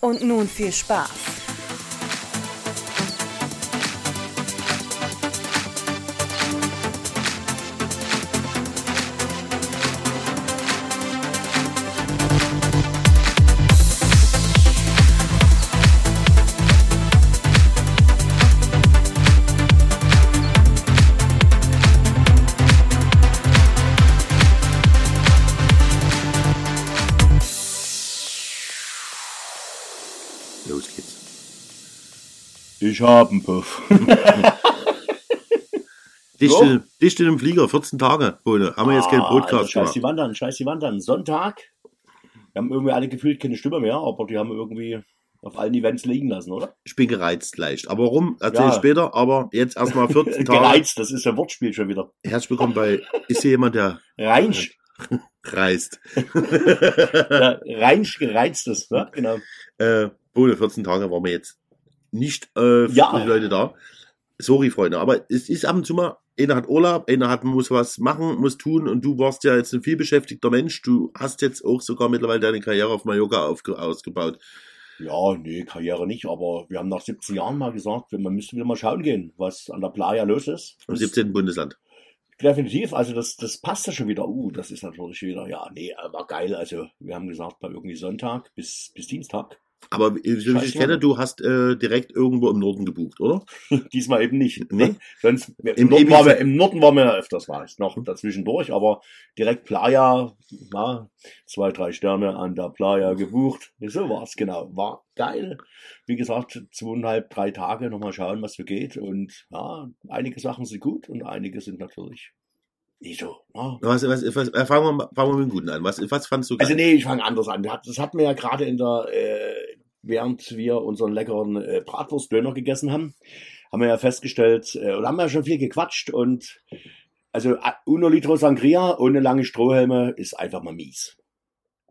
Und nun viel Spaß. Ich hab einen Puff. Dicht, So. in, dicht in dem Flieger, 14 Tage. Ohne. Haben wir jetzt keinen Ah, Podcast Scheiß die. Wandern, scheiß die Wandern. Sonntag. Wir haben irgendwie alle gefühlt keine Stimme mehr, aber die haben irgendwie auf allen Events liegen lassen, oder? Ich bin gereizt leicht. Aber warum? Erzähl Ja. ich später. Aber jetzt erstmal 14 Tage. Gereizt, das ist ein Wortspiel schon wieder. Herzlich willkommen bei, ist hier jemand, der Reinsch. reist? Ja, Reinsch gereiztes, ne? Genau. äh, ohne 14 Tage waren wir jetzt nicht äh, Ja. die Leute da. Sorry, Freunde. Aber es ist ab und zu mal, einer hat Urlaub, einer hat, muss was machen, muss tun und du warst ja jetzt ein vielbeschäftigter Mensch. Du hast jetzt auch sogar mittlerweile deine Karriere auf Mallorca ausgebaut. Ja, nee, Karriere nicht, aber wir haben nach 17 Jahren mal gesagt, man müsste wieder mal schauen gehen, was an der Playa los ist. Im 17. Bundesland. Definitiv, also das, das passt ja schon wieder. Uh, das ist natürlich wieder, ja, nee, war geil. Also wir haben gesagt, bei irgendwie Sonntag bis, bis Dienstag. Aber wie ich kenne, du hast äh, direkt irgendwo im Norden gebucht, oder? Diesmal eben nicht. Nee. Ne? Sonst, im, Im Norden waren wir, Im Norden waren wir ja öfters, war ich noch dazwischendurch, aber direkt Playa, na, zwei, drei Sterne an der Playa gebucht. So war's, genau. War geil. Wie gesagt, zweieinhalb, drei Tage nochmal schauen, was so geht. Und ja, einige Sachen sind gut und einige sind natürlich nicht so. Ne? Was, was, was, äh, fangen, wir, mal- fangen wir mit dem Guten an. Was, was fandst du geil? Also nee, ich fange anders an. Das hatten wir ja gerade in der, äh, während wir unseren leckeren äh, Bratwurstdöner gegessen haben, haben wir ja festgestellt, äh, oder haben wir ja schon viel gequatscht und also äh, uno litro Sangria ohne lange Strohhelme ist einfach mal mies.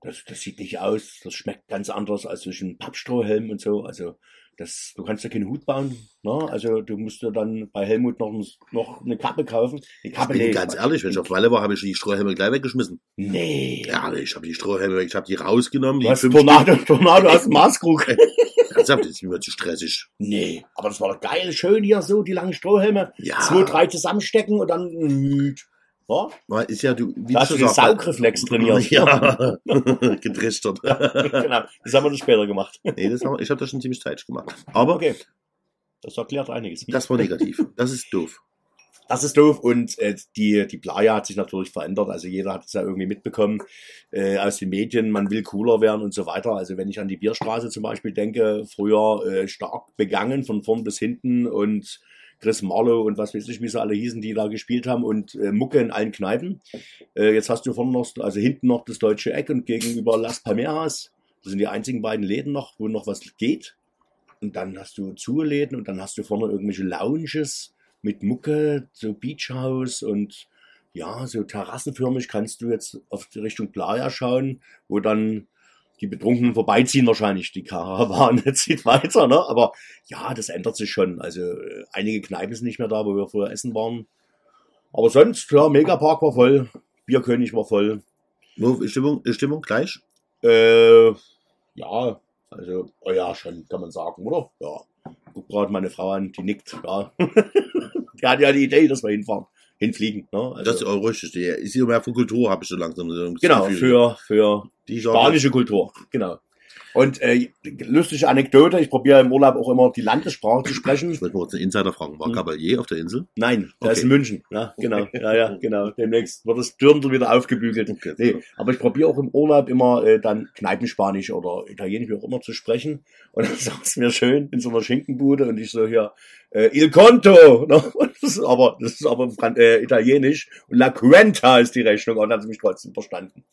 Das, das sieht nicht aus, das schmeckt ganz anders als zwischen Pappstrohhelm und so. Also das, du kannst ja keinen Hut bauen. Ne? Also du musst dir dann bei Helmut noch, noch eine Kappe kaufen. Eine ich Kappe, bin nee, ganz ehrlich, wenn ich auf Walle war, habe ich die Strohhelme gleich weggeschmissen. Nee. Ja, ich habe die Strohhelme, ich habe die rausgenommen. Du Die hast Tornado, Tornado aus dem Maßkrug. Stück. Ernsthaft, das ist mir zu stressig. Nee, aber das war doch geil, schön hier so, die langen Strohhelme. Ja. Zwei, drei zusammenstecken und dann. Ja, Ist ja, du, wie da hast du den Saugreflex trainiert. Ja, getrichtert. genau, das haben wir dann später gemacht. Nee, das haben, ich habe das schon ziemlich falsch gemacht. Aber Okay, das erklärt einiges. das war negativ. Das ist doof. Das ist doof und äh, die, die Playa hat sich natürlich verändert. Also jeder hat es ja irgendwie mitbekommen äh, aus den Medien, man will cooler werden und so weiter. Also wenn ich an die Bierstraße zum Beispiel denke, früher äh, stark begangen von vorn bis hinten und Chris Marlowe und was weiß ich, wie sie alle hießen, die da gespielt haben und äh, Mucke in allen Kneipen. Äh, jetzt hast du vorne noch, also hinten noch das deutsche Eck und gegenüber Las Palmeras. Das sind die einzigen beiden Läden noch, wo noch was geht. Und dann hast du Zuläden und dann hast du vorne irgendwelche Lounges mit Mucke, so Beach House und ja, so terrassenförmig kannst du jetzt auf die Richtung Playa schauen, wo dann die Betrunkenen vorbeiziehen wahrscheinlich. Die Karawane zieht weiter, ne? Aber ja, das ändert sich schon. Also äh, einige Kneipen sind nicht mehr da, wo wir vorher essen waren. Aber sonst, ja, Megapark war voll, Bierkönig war voll. Nur Stimmung, Stimmung gleich? Äh, ja, also, oh ja, schon, kann man sagen, oder? Ja. Guck gerade meine Frau an, die nickt, ja. die hat ja die Idee, dass wir hinfahren, hinfliegen, ne? Also, Das ist auch richtig. Ist hier mehr von Kultur, habe ich so langsam so genau, Gefühl. für, für die spanische Kultur, genau. Und äh, lustige Anekdote, ich probiere im Urlaub auch immer die Landessprache zu sprechen. Ich wollte mal kurz einen Insider fragen. War Hm. Caballé auf der Insel? Nein, der Okay. ist in München. Ja, genau. Ja, ja, genau. Demnächst wird das Dürndl wieder aufgebügelt. Okay. Nee, aber ich probiere auch im Urlaub immer äh, dann Kneipenspanisch oder Italienisch, wie auch immer, zu sprechen. Und dann saß mir schön in so einer Schinkenbude und ich so hier, äh, Il Conto! Ne? Das ist aber, das ist aber äh, Italienisch. Und La Cuenta ist die Rechnung. Und dann hat sie mich trotzdem verstanden.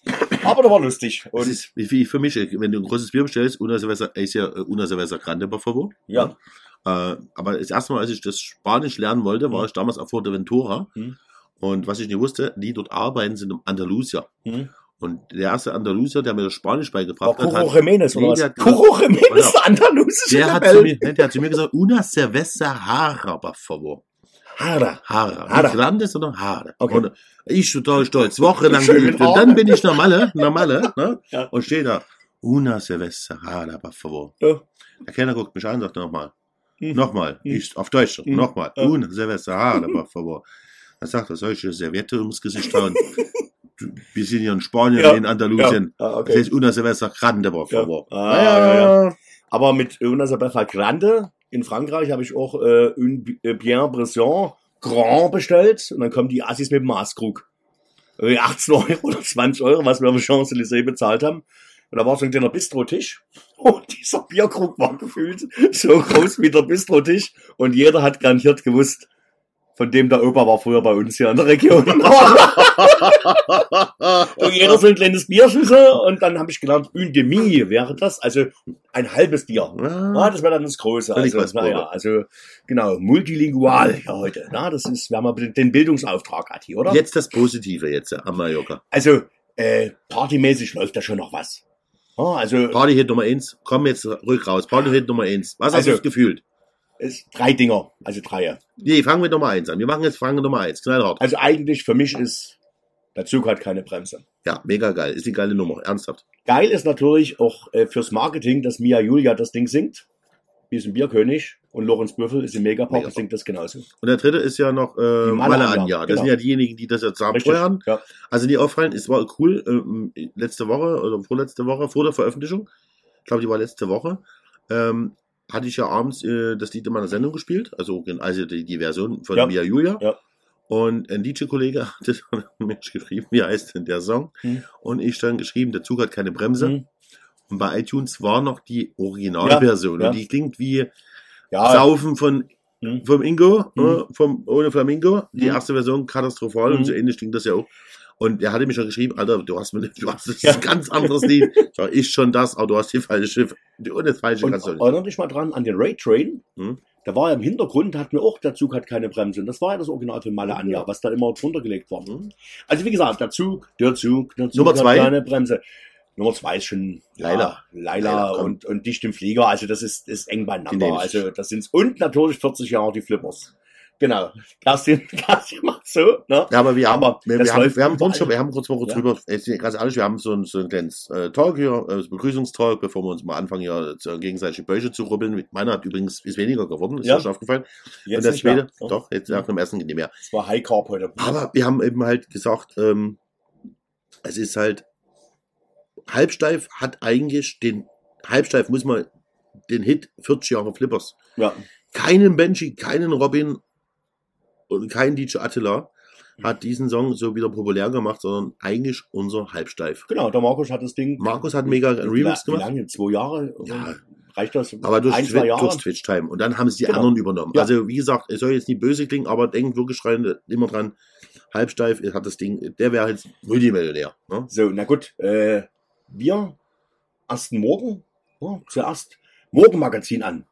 Aber das war lustig. Das Und ist wie, für mich, wenn du ein großes Bier bestellst, una cerveza, ist ja äh, una cerveza grande, por favor. ja, Äh, aber das erste Mal, als ich das Spanisch lernen wollte, war Mhm. ich damals auf Fuerteventura. Mhm. Und was ich nicht wusste, die dort arbeiten, sind Andalusier. hm. Und der erste Andalusier, der mir das Spanisch war beigebracht hat, Curro hat Jiménez Nee, oder was? der hat- Curro Jiménez, der andalusische der, hat zu mir, der hat zu mir gesagt, una cerveza jara, por favor. Hara. Haare. Haare. Nicht Grandes, sondern Haare. Okay. Und ich total stolz, wochenlang geübt. Haare. Und dann bin ich normale, normale, ne? Ja. Und stehe da, una cerveza Haare, por favor. Ja. Der Kellner guckt mich an und sagt nochmal. Hm. Nochmal. Hm. Ich, auf Deutsch. Hm. Nochmal. Ja. Una cerveza Haare, por favor. Er sagt, er solche Serviette ums Gesicht hauen. Wir sind hier in Spanien, Ja. in Andalusien. Ja, ah, Das okay. heißt una cerveza grande, Ja. favor. Ah, ja, ja. Aber mit Una Cerveza Grande in Frankreich habe ich auch äh, un äh, Bien Bresson Grand bestellt und dann kommen die Assis mit dem Maßkrug. Irgendwie 18 Euro oder 20 Euro, was wir am Champs-Élysées bezahlt haben. Und da war so ein kleiner Bistro-Tisch. Und dieser Bierkrug war gefühlt so groß wie der Bistro-Tisch. Und jeder hat garantiert gewusst, von dem der Opa war früher bei uns hier in der Region. und jeder so ein kleines Bierschüssel. Und dann habe ich gelernt, une demi wäre das. Also ein halbes Bier. Ah, Ah, das wäre dann das Große. Also, was naja, also genau, multilingual ja heute. Na, das ist, wir haben aber den Bildungsauftrag, Ati, oder? Jetzt das Positive jetzt am Mallorca. Also, äh, partymäßig läuft da schon noch was. Ah, also, Partyhit Nummer eins. Komm jetzt ruhig raus. Partyhit Nummer eins. Was hast Also- du gefühlt? es, drei Dinger, also drei. Nee, fangen wir Nummer eins an. Wir machen jetzt Frage Nummer eins. Knallhart. Also eigentlich für mich ist, der Zug hat keine Bremse. Ja, mega geil. Ist die geile Nummer. Ernsthaft. Geil ist natürlich auch äh, fürs Marketing, dass Mia Julia das Ding singt. Wir sind Bierkönig und Lorenz Büffel ist im Megapark und singt das genauso. Und der dritte ist ja noch äh, Malle Anja. Das genau. sind ja diejenigen, die das jetzt zusammen Richtig. steuern. Ja. Also die auffallen, es war cool, ähm, letzte Woche oder vorletzte Woche, vor der Veröffentlichung, ich glaube, die war letzte Woche, ähm, hatte ich ja abends äh, das Lied in meiner Sendung gespielt, also, also die, die Version von Ja. Mia Julia. Ja. Und ein DJ-Kollege hat mir geschrieben, wie heißt denn der Song? Hm. Und ich dann geschrieben, der Zug hat keine Bremse. Mhm. Und bei iTunes war noch die Originalversion. Ja, ja. Und die klingt wie Ja, Saufen von Mhm. vom Ingo, Mhm. äh, vom, ohne Flamingo. Die Mhm. erste Version katastrophal Mhm. und so ähnlich klingt das ja auch. Und er hatte mich schon geschrieben, Alter, du hast, mir, du hast das Ja. ganz anderes Lied. Sag, ist schon das, aber du hast die falsche, die ohne das falsche und kannst du nicht. erinnere dich mal dran an den Raid Train. Hm. Da war ja im Hintergrund, hatten wir auch, der Zug hat keine Bremse. Und das war ja das Original von Malle Anja, was da immer drunter gelegt war. Hm. Also wie gesagt, der Zug, der Zug, der Zug Nummer hat zwei? keine Bremse. Nummer zwei ist schon Laila. Ja, Laila, komm. und, und dicht im Flieger. Also das ist, ist eng beieinander. Also das sind's. Und natürlich 40 Jahre die Flippers. Genau. Kerstin, Kerstin macht so, ne? Ja, aber wir haben, Aber wir, wir haben, wir haben überall. uns schon, wir haben kurz mal kurz Ja. drüber, jetzt ganz ehrlich, wir haben so ein, so ein kleines äh, Talk hier, äh, Begrüßungstalk, bevor wir uns mal anfangen, hier zu, gegenseitig die Bäuche zu rubbeln. Meiner hat übrigens, ist weniger geworden, ist Ja. schon aufgefallen. Jetzt und der zweite, Ja. doch, jetzt nach dem Essen nicht mehr. Das war High Carb heute. Aber wir haben eben halt gesagt, ähm, es ist halt, Halbsteif hat eigentlich den, Halbsteif muss man den Hit 40 Jahre Flippers. Ja. Keinen Benji, keinen Robin und kein DJ Attila hat diesen Song so wieder populär gemacht, sondern eigentlich unser Halbsteif. Genau, der Markus hat das Ding. Markus hat mega einen Remix Wie gemacht, lange? Zwei Jahre? Ja. Reicht das? aber durch, ein, zwei Jahre? durch Twitch-Time. Und dann haben sie die Genau. anderen übernommen. Ja. Also wie gesagt, es soll jetzt nicht böse klingen, aber denkt wirklich rein, immer dran, Halbsteif hat das Ding, der wäre jetzt Multimillionär. Ne? So, na gut. Äh, wir ersten Morgen, ja, zuerst Morgenmagazin an.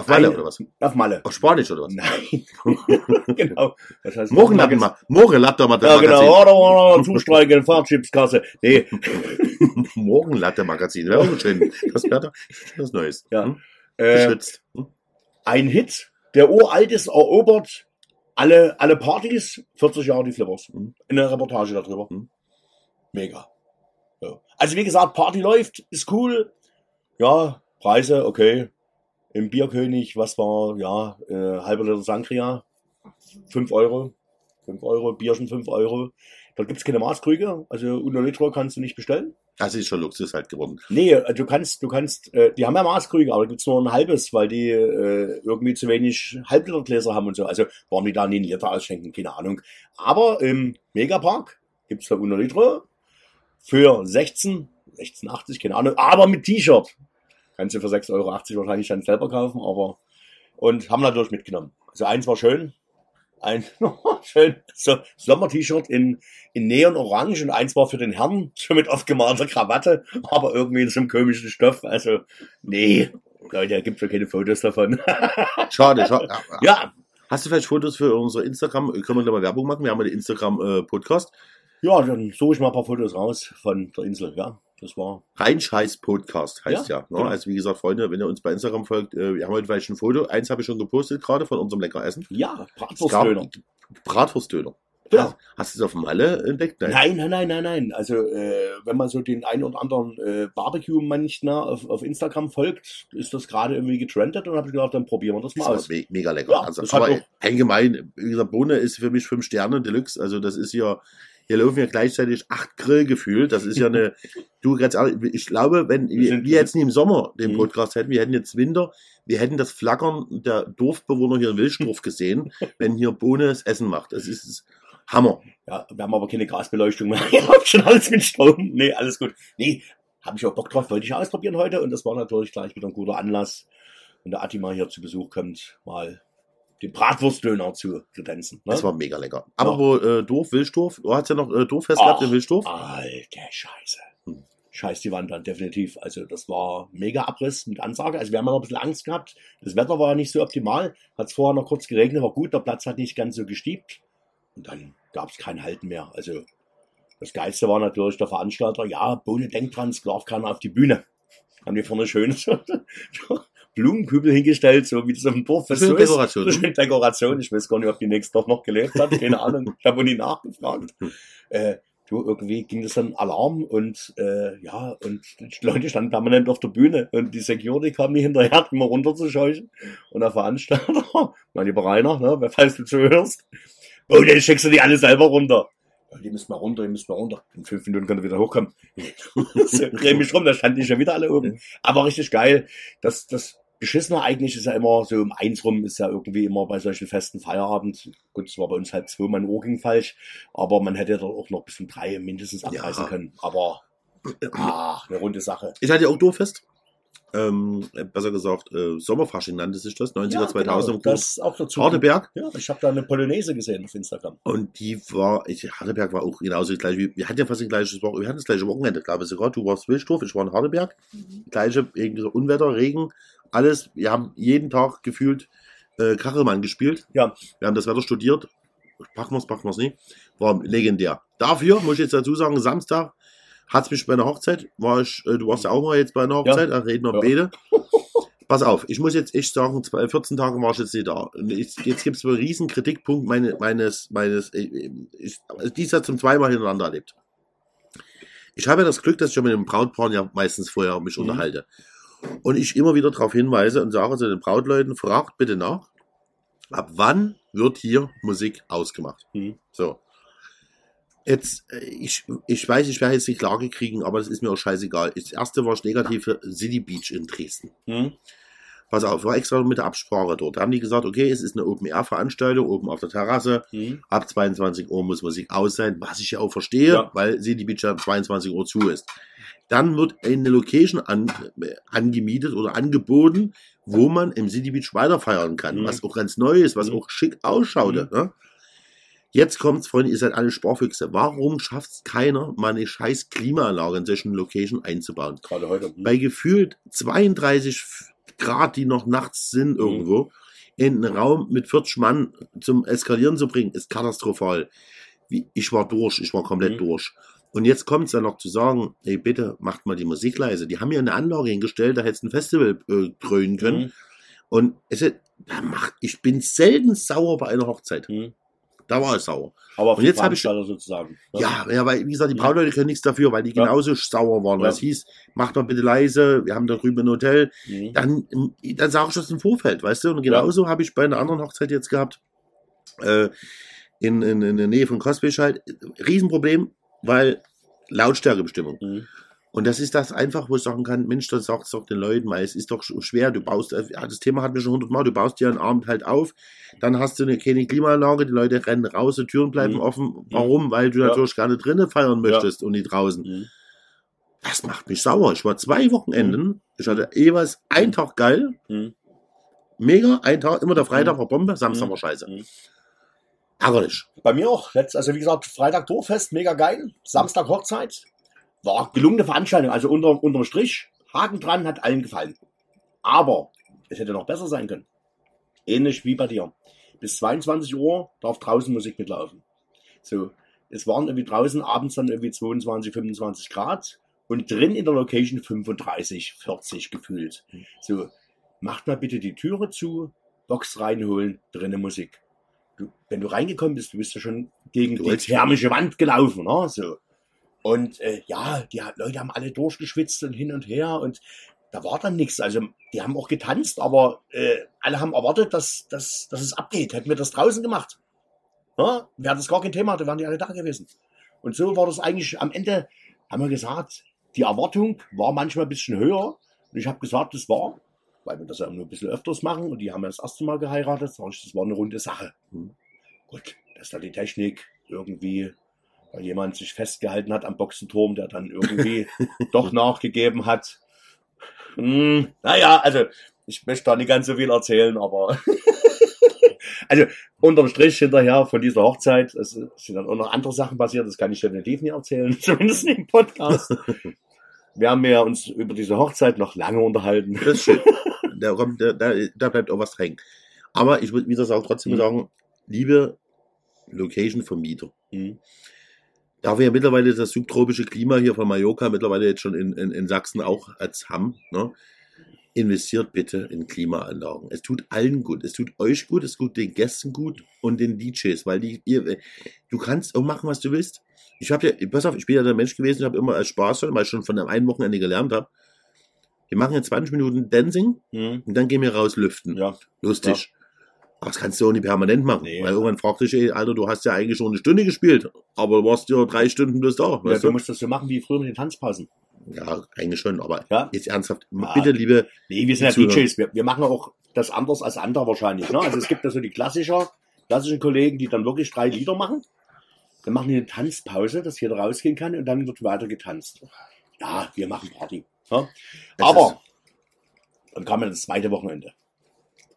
Auf Malle Ein- oder was? Auf Malle. Auf Spanisch oder was? Nein. genau. Das heißt Morgenlappen Morgenmagazin. mal. Morgenlatte mal Ja, genau. Oder, oder, Zustreichen, Fahrtschipskasse. Nee. Morgenlatte Magazin. Wäre auch schön. Das wäre doch was Neues. Ja. Hm? Äh, Geschützt. Hm? ein Hit, der uralt ist, erobert alle, alle Partys, 40 Jahre die Flippers. Mhm. Eine Reportage darüber. Mhm. Mega. Ja. Also wie gesagt, Party läuft, ist cool. Ja, Preise, okay. Im Bierkönig, was war, ja, äh, halber Liter Sangria, 5 Euro. 5 Euro, Bierchen 5 Euro. Dort gibt's keine Maßkrüge, also unter Liter kannst du nicht bestellen. Das ist schon Luxus halt geworden. Nee, äh, du kannst, du kannst, äh, die haben ja Maßkrüge, aber da gibt's nur ein halbes, weil die äh, irgendwie zu wenig Halblitergläser haben und so. Also warum die da nie einen Liter ausschenken, keine Ahnung. Aber im Megapark gibt's da unter Liter für 16, 16,80, keine Ahnung, aber mit T-Shirt. Kannst du für 6,80 Euro wahrscheinlich dann selber kaufen, aber und haben natürlich mitgenommen. Also eins war schön, ein schön so Sommer-T-Shirt in, in Neon Orange und eins war für den Herrn, schon mit aufgemalter Krawatte, aber irgendwie in so einem komischen Stoff. Also, nee, Leute, da gibt's ja keine Fotos davon. Schade, schade. Ja, ja. Hast du vielleicht Fotos für unser Instagram? Können wir da mal Werbung machen? Wir haben ja den Instagram-Podcast. ja, dann suche ich mal ein paar Fotos raus von der Insel. Ja, das war. Reinscheiß Podcast heißt ja. Ja, ne? genau. Also wie gesagt, Freunde, wenn ihr uns bei Instagram folgt, äh, wir haben heute vielleicht ein Foto. Eins habe ich schon gepostet gerade von unserem lecker Essen. Ja, Bratwurstdöner. Bratwurstdöner. Ja. Hast du es auf dem Malle entdeckt? Nein, nein, nein, nein, nein. Also, äh, wenn man so den einen oder anderen äh, Barbecue-Manch ne, auf, auf Instagram folgt, ist das gerade irgendwie getrendet und habe ich gedacht, dann probieren wir das mal Das aus. me mega lecker. Ja, also, aber allgemein, wie gesagt, Bohne ist für mich fünf Sterne Deluxe. Also das ist ja, hier laufen ja gleichzeitig acht Grill gefühlt. Das ist ja eine, du ganz ehrlich, ich glaube, wenn wir, wir jetzt nie im Sommer den Mhm. Podcast hätten, wir hätten jetzt Winter, wir hätten das Flackern der Dorfbewohner hier in Wilsdorf gesehen, wenn hier Bohne das Essen macht. Das ist Hammer. Ja, wir haben aber keine Gasbeleuchtung mehr. Ihr habt schon alles mit Strom. Nee, alles gut. Nee, habe ich auch Bock drauf, wollte ich ausprobieren heute und das war natürlich gleich wieder ein guter Anlass, wenn der Atti mal hier zu Besuch kommt, mal den Bratwurstdöner zu kredenzen. Ne? Das war mega lecker. Aber wo äh, Dorf, Wilsdorf, du hast ja noch äh, Dorffest gehabt in Wilsdorf. Alter Scheiße. Hm. Scheiß die Wand an, definitiv. Also das war mega Abriss mit Ansage. Also wir haben ja noch ein bisschen Angst gehabt. Das Wetter war ja nicht so optimal. Hat es vorher noch kurz geregnet, war gut. Der Platz hat nicht ganz so gestiebt. Und dann gab es kein Halten mehr. Also das Geilste war natürlich der Veranstalter. Ja, Bohne denkt dran, Sklav kann auf die Bühne. Haben die vorne schön Blumenkübel hingestellt, so wie das auf dem Dorffest Schöne so ist. Dekoration. So schöne Dekoration. Ich weiß gar nicht, ob die nächste doch noch gelebt hat. Keine Ahnung. Ich habe nie nachgefragt. Äh, du, irgendwie ging das dann Alarm und äh, ja, und die Leute standen permanent auf der Bühne und die Security kam nicht hinterher, immer runterzuscheuchen. Und der Veranstalter, mein lieber Rainer, ne, wer falls du zuhörst, oh, dann schickst du die alle selber runter. Die müssen mal runter, die müssen mal runter. In fünf Minuten kann er wieder hochkommen. so, dreh mich rum, da standen die schon wieder alle oben. Aber richtig geil. Das, das Beschissene eigentlich ist ja immer so um eins rum, ist ja irgendwie immer bei solchen festen Feierabend. Gut, es war bei uns halb zwei, mein Ohr ging falsch. Aber man hätte doch auch noch bis um drei mindestens abreißen Ja. können. Aber, ach, eine runde Sache. Ich hatte ja auch Dorffest. Ähm, besser gesagt, äh, Sommerfasching nannte sich das, 90er, 2000 genau, das auch dazu. Hardeberg. Ja, ich habe da eine Polonaise gesehen auf Instagram. Und die war, ich, Hardeberg war auch genauso gleich wie, wir hatten ja fast ein gleiches Wochenende, wir hatten das gleiche Wochenende, glaube ich sogar. Du warst Wilsdorf, ich war in Hardeberg. Gleiche, irgendwie so Unwetter, Regen, alles. Wir haben jeden Tag gefühlt äh, Kachelmann gespielt. Ja. Wir haben das Wetter studiert. Packen wir's, packen wir's nicht. War legendär. Dafür, muss ich jetzt dazu sagen, Samstag hat's mich bei einer Hochzeit, war ich, äh, du warst ja auch mal jetzt bei einer Hochzeit, da reden wir Ja. beide. Pass auf, ich muss jetzt echt sagen, zwei, 14 Tage war ich jetzt nicht da. Und ich, jetzt gibt es einen riesen Kritikpunkt meine, meines, meines, äh, ich, also dies hat zum zweimal hintereinander erlebt. Ich habe ja das Glück, dass ich ja mit dem Brautpaar ja meistens vorher mich Mhm. unterhalte. Und ich immer wieder darauf hinweise und sage zu den Brautleuten, fragt bitte nach, ab wann wird hier Musik ausgemacht? Mhm. So. Jetzt, äh, ich, ich weiß, ich werde jetzt nicht Klage kriegen, aber das ist mir auch scheißegal. Das erste war ich negativ für City Beach in Dresden. Hm? Pass auf, war extra mit der Absprache dort. Da haben die gesagt, okay, es ist eine Open-Air-Veranstaltung, oben auf der Terrasse. Hm? Ab 22 Uhr muss Musik aus sein, was ich ja auch verstehe, Ja. weil City Beach ja 22 Uhr zu ist. Dann wird eine Location an, äh, angemietet oder angeboten, wo man im City Beach weiter feiern kann, Mhm. was auch ganz neu ist, was Mhm. auch schick ausschaut. Mhm. Ne? Jetzt kommt's, Freunde, ihr seid alle Sporfüchse. Warum schafft's keiner, mal eine scheiß Klimaanlage in solchen Location einzubauen? Gerade heute. Hm? bei gefühlt 32 Grad, die noch nachts sind Mhm. irgendwo, in einen Raum mit 40 Mann zum Eskalieren zu bringen, ist katastrophal. Ich war durch, ich war komplett Mhm. durch. Und jetzt kommt es dann noch zu sagen, ey, bitte macht mal die Musik leise. Die haben ja eine Anlage hingestellt, da hättest du ein Festival äh, krönen können. Hm? Und es da macht, ich bin selten sauer bei einer Hochzeit. Hm? Da war ich sauer. Aber Und jetzt hab ich- sozusagen. ne? Ja, ja, weil, wie gesagt, die Ja. Brautleute können nichts dafür, weil die Ja. genauso sauer waren. Ja. Was hieß, macht doch bitte leise, wir haben da drüben ein Hotel Hm? dann, dann sage ich das im Vorfeld, weißt du? Und genauso habe ich bei einer anderen Hochzeit jetzt gehabt, äh, in, in, in der Nähe von Cosby halt, Riesenproblem, weil Lautstärkebestimmung. Hm? Und das ist das einfach, wo ich sagen kann, Mensch, das sagst doch den Leuten, weil es ist doch sch- schwer, du baust, äh, ja, das Thema hatten wir schon hundertmal, du baust dir einen Abend halt auf, dann hast du eine keine Klimaanlage, die Leute rennen raus, die Türen bleiben Mhm. offen. Warum? Weil du Ja. natürlich gerne drinnen feiern möchtest und nicht draußen. Hm? Das macht mich sauer. Ich war zwei Wochenenden, ich hatte jeweils einen Tag geil, Hm? Mega, ein Tag, immer der Freitag war Bombe, Samstag Mhm. war scheiße. Ärgerlich. Bei mir auch. Letzt, also wie gesagt, Freitag Dorffest, mega geil. Samstag Hochzeit. War gelungene Veranstaltung. Also unter, unterm Strich, Haken dran, hat allen gefallen. Aber es hätte noch besser sein können. Ähnlich wie bei dir. Bis 22 Uhr darf draußen Musik mitlaufen. So, es waren irgendwie draußen abends dann irgendwie 22, 25 Grad und drin in der Location 35, 40 gefühlt. So, macht mal bitte die Türe zu, Box reinholen, drinnen Musik. Du, wenn du reingekommen bist, du bist ja schon gegen die thermische Wand gelaufen, ne? So. Und äh, ja, die Leute haben alle durchgeschwitzt und hin und her und da war dann nichts. Also die haben auch getanzt, aber äh, alle haben erwartet, dass, dass, dass es abgeht. Hätten wir das draußen gemacht, ja, wäre das gar kein Thema, da wären die alle da gewesen. Und so war das eigentlich am Ende, haben wir gesagt, die Erwartung war manchmal ein bisschen höher. Und ich habe gesagt, das war, weil wir das ja nur ein bisschen öfters machen und die haben ja das erste Mal geheiratet, sag ich, das war eine runde Sache. Hm. Gut, dass da die Technik irgendwie, weil jemand sich festgehalten hat am Boxenturm, der dann irgendwie doch nachgegeben hat. Hm, naja, also ich möchte da nicht ganz so viel erzählen, aber also unterm Strich hinterher von dieser Hochzeit, es sind dann auch noch andere Sachen passiert, das kann ich definitiv nicht erzählen, zumindest nicht im Podcast. Wir haben ja uns über diese Hochzeit noch lange unterhalten. Das ist schön. da, kommt, da, da, bleibt auch was hängen. Aber ich würde wieder sagen, trotzdem Mhm. sagen, liebe Location-Vermieter, Mhm. da wir ja mittlerweile das subtropische Klima hier von Mallorca mittlerweile jetzt schon in, in, in Sachsen auch als haben, ne, investiert bitte in Klimaanlagen. Es tut allen gut. Es tut euch gut, es tut den Gästen gut und den DJs, weil die, ihr, du kannst auch machen, was du willst. Ich habe ja, pass auf, ich bin ja der Mensch gewesen, ich habe immer als Spaß, weil ich schon von einem einen Wochenende gelernt habe. Wir machen jetzt 20 Minuten Dancing Mhm. und dann gehen wir raus lüften. Ja, Lustig. Aber das kannst du auch nicht permanent machen. Nee. Weil irgendwann fragt dich, ey, Alter, du hast ja eigentlich schon eine Stunde gespielt, aber du warst ja drei Stunden bloß da. ja du du? musst das so machen wie früher mit den Tanzpausen. Ja, eigentlich schon, aber Ja. jetzt ernsthaft, Ja. bitte, liebe, Nee, wir sind ja. DJs. Wir, wir machen auch das anders als andere wahrscheinlich. Ne? Also es gibt ja so die klassischer, klassischen Kollegen, die dann wirklich drei Lieder machen. Dann machen die eine Tanzpause, dass jeder rausgehen kann und dann wird weiter getanzt. Ja, wir machen Party. Ne? Aber dann kam ja das zweite Wochenende.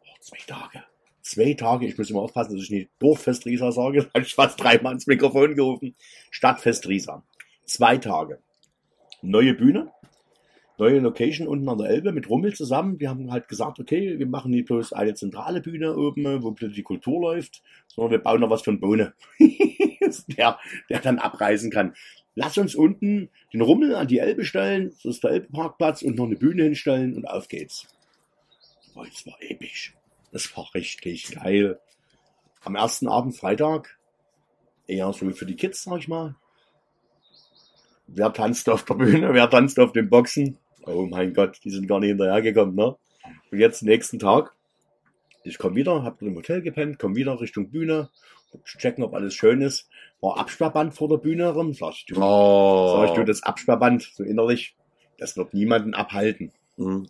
Oh, zwei Tage. Zwei Tage, ich muss immer aufpassen, dass ich nicht Dorffest Riesa sage. Da habe ich fast dreimal ins Mikrofon gerufen. Stadtfest Riesa. Zwei Tage. Neue Bühne, neue Location unten an der Elbe mit Rummel zusammen. Wir haben halt gesagt, okay, wir machen nicht bloß eine zentrale Bühne oben, wo die Kultur läuft, sondern wir bauen noch was für einen Bohne, der, der dann abreisen kann. Lass uns unten den Rummel an die Elbe stellen, das ist der Elbeparkplatz und noch eine Bühne hinstellen und auf geht's. Boah, das war episch. Das war richtig geil. Am ersten Abend, Freitag, eher so für die Kids, sag ich mal. Wer tanzt auf der Bühne, wer tanzt auf den Boxen? Oh mein Gott, die sind gar nicht hinterhergekommen, ne? Und jetzt nächsten Tag, ich komme wieder, hab im Hotel gepennt, komme wieder Richtung Bühne, checken, ob alles schön ist. War Absperrband vor der Bühne rum, sag ich, du, oh, sag ich, du, das Absperrband, so innerlich, das wird niemanden abhalten. Mhm.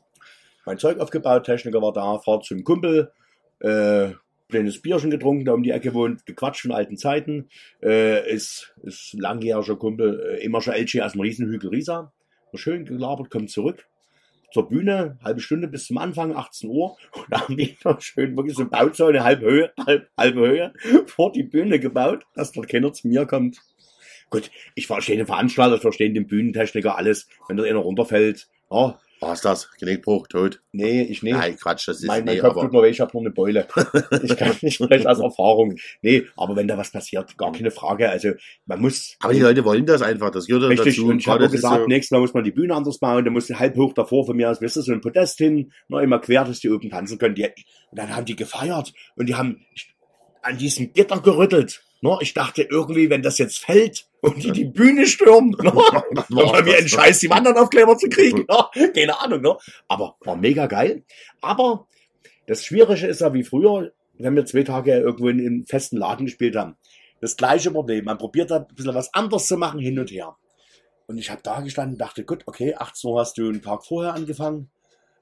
Mein Zeug aufgebaut, Techniker war da, Fahrt zum Kumpel, äh, kleines Bierchen getrunken, der um die Ecke wohnt, gequatscht von alten Zeiten, äh, ist, ist langjähriger Kumpel, äh, immer schon LG aus dem Riesenhügel Riesa. Schön gelabert, kommt zurück zur Bühne, halbe Stunde bis zum Anfang, 18 Uhr. Und da haben die noch schön wirklich so Bauzäune, halb Höhe, halb, halbe Höhe, vor die Bühne gebaut, dass dort keiner zu mir kommt. Gut, ich verstehe den Veranstalter, ich verstehe den Bühnentechniker, alles. Wenn da einer runterfällt, ja, Was ist das? Gelenkbruch, tot? nee, ich nee. Nein, Quatsch, das ist Mein, mein nee, Kopf tut mir weh, ich habe nur eine Beule. Ich kann nicht sprechen aus Erfahrung. Nee, aber wenn da was passiert, gar keine Frage. Also man muss. aber die Leute wollen das einfach, das gehört Richtig, dazu. und ich habe gesagt, so- nächstes Mal muss man die Bühne anders bauen, da muss halb hoch davor von mir aus, weißt du, so ein Podest hin, noch immer quer, dass die oben tanzen können. Die, und dann haben die gefeiert und die haben an diesem Gitter gerüttelt. Ne? Ich dachte irgendwie, wenn das jetzt fällt und die die Bühne stürmen, ne? dann haben wir einen Scheiß, die Wandernaufkleber zu kriegen. Ne? Keine Ahnung, ne? Aber war mega geil. Aber das Schwierige ist ja wie früher, wenn wir zwei Tage irgendwo in einem festen Laden gespielt haben. Das gleiche Problem. Man probiert da ein bisschen was anderes zu machen, hin und her. Und ich habe da gestanden und dachte, gut, okay, 18 Uhr hast du einen Tag vorher angefangen.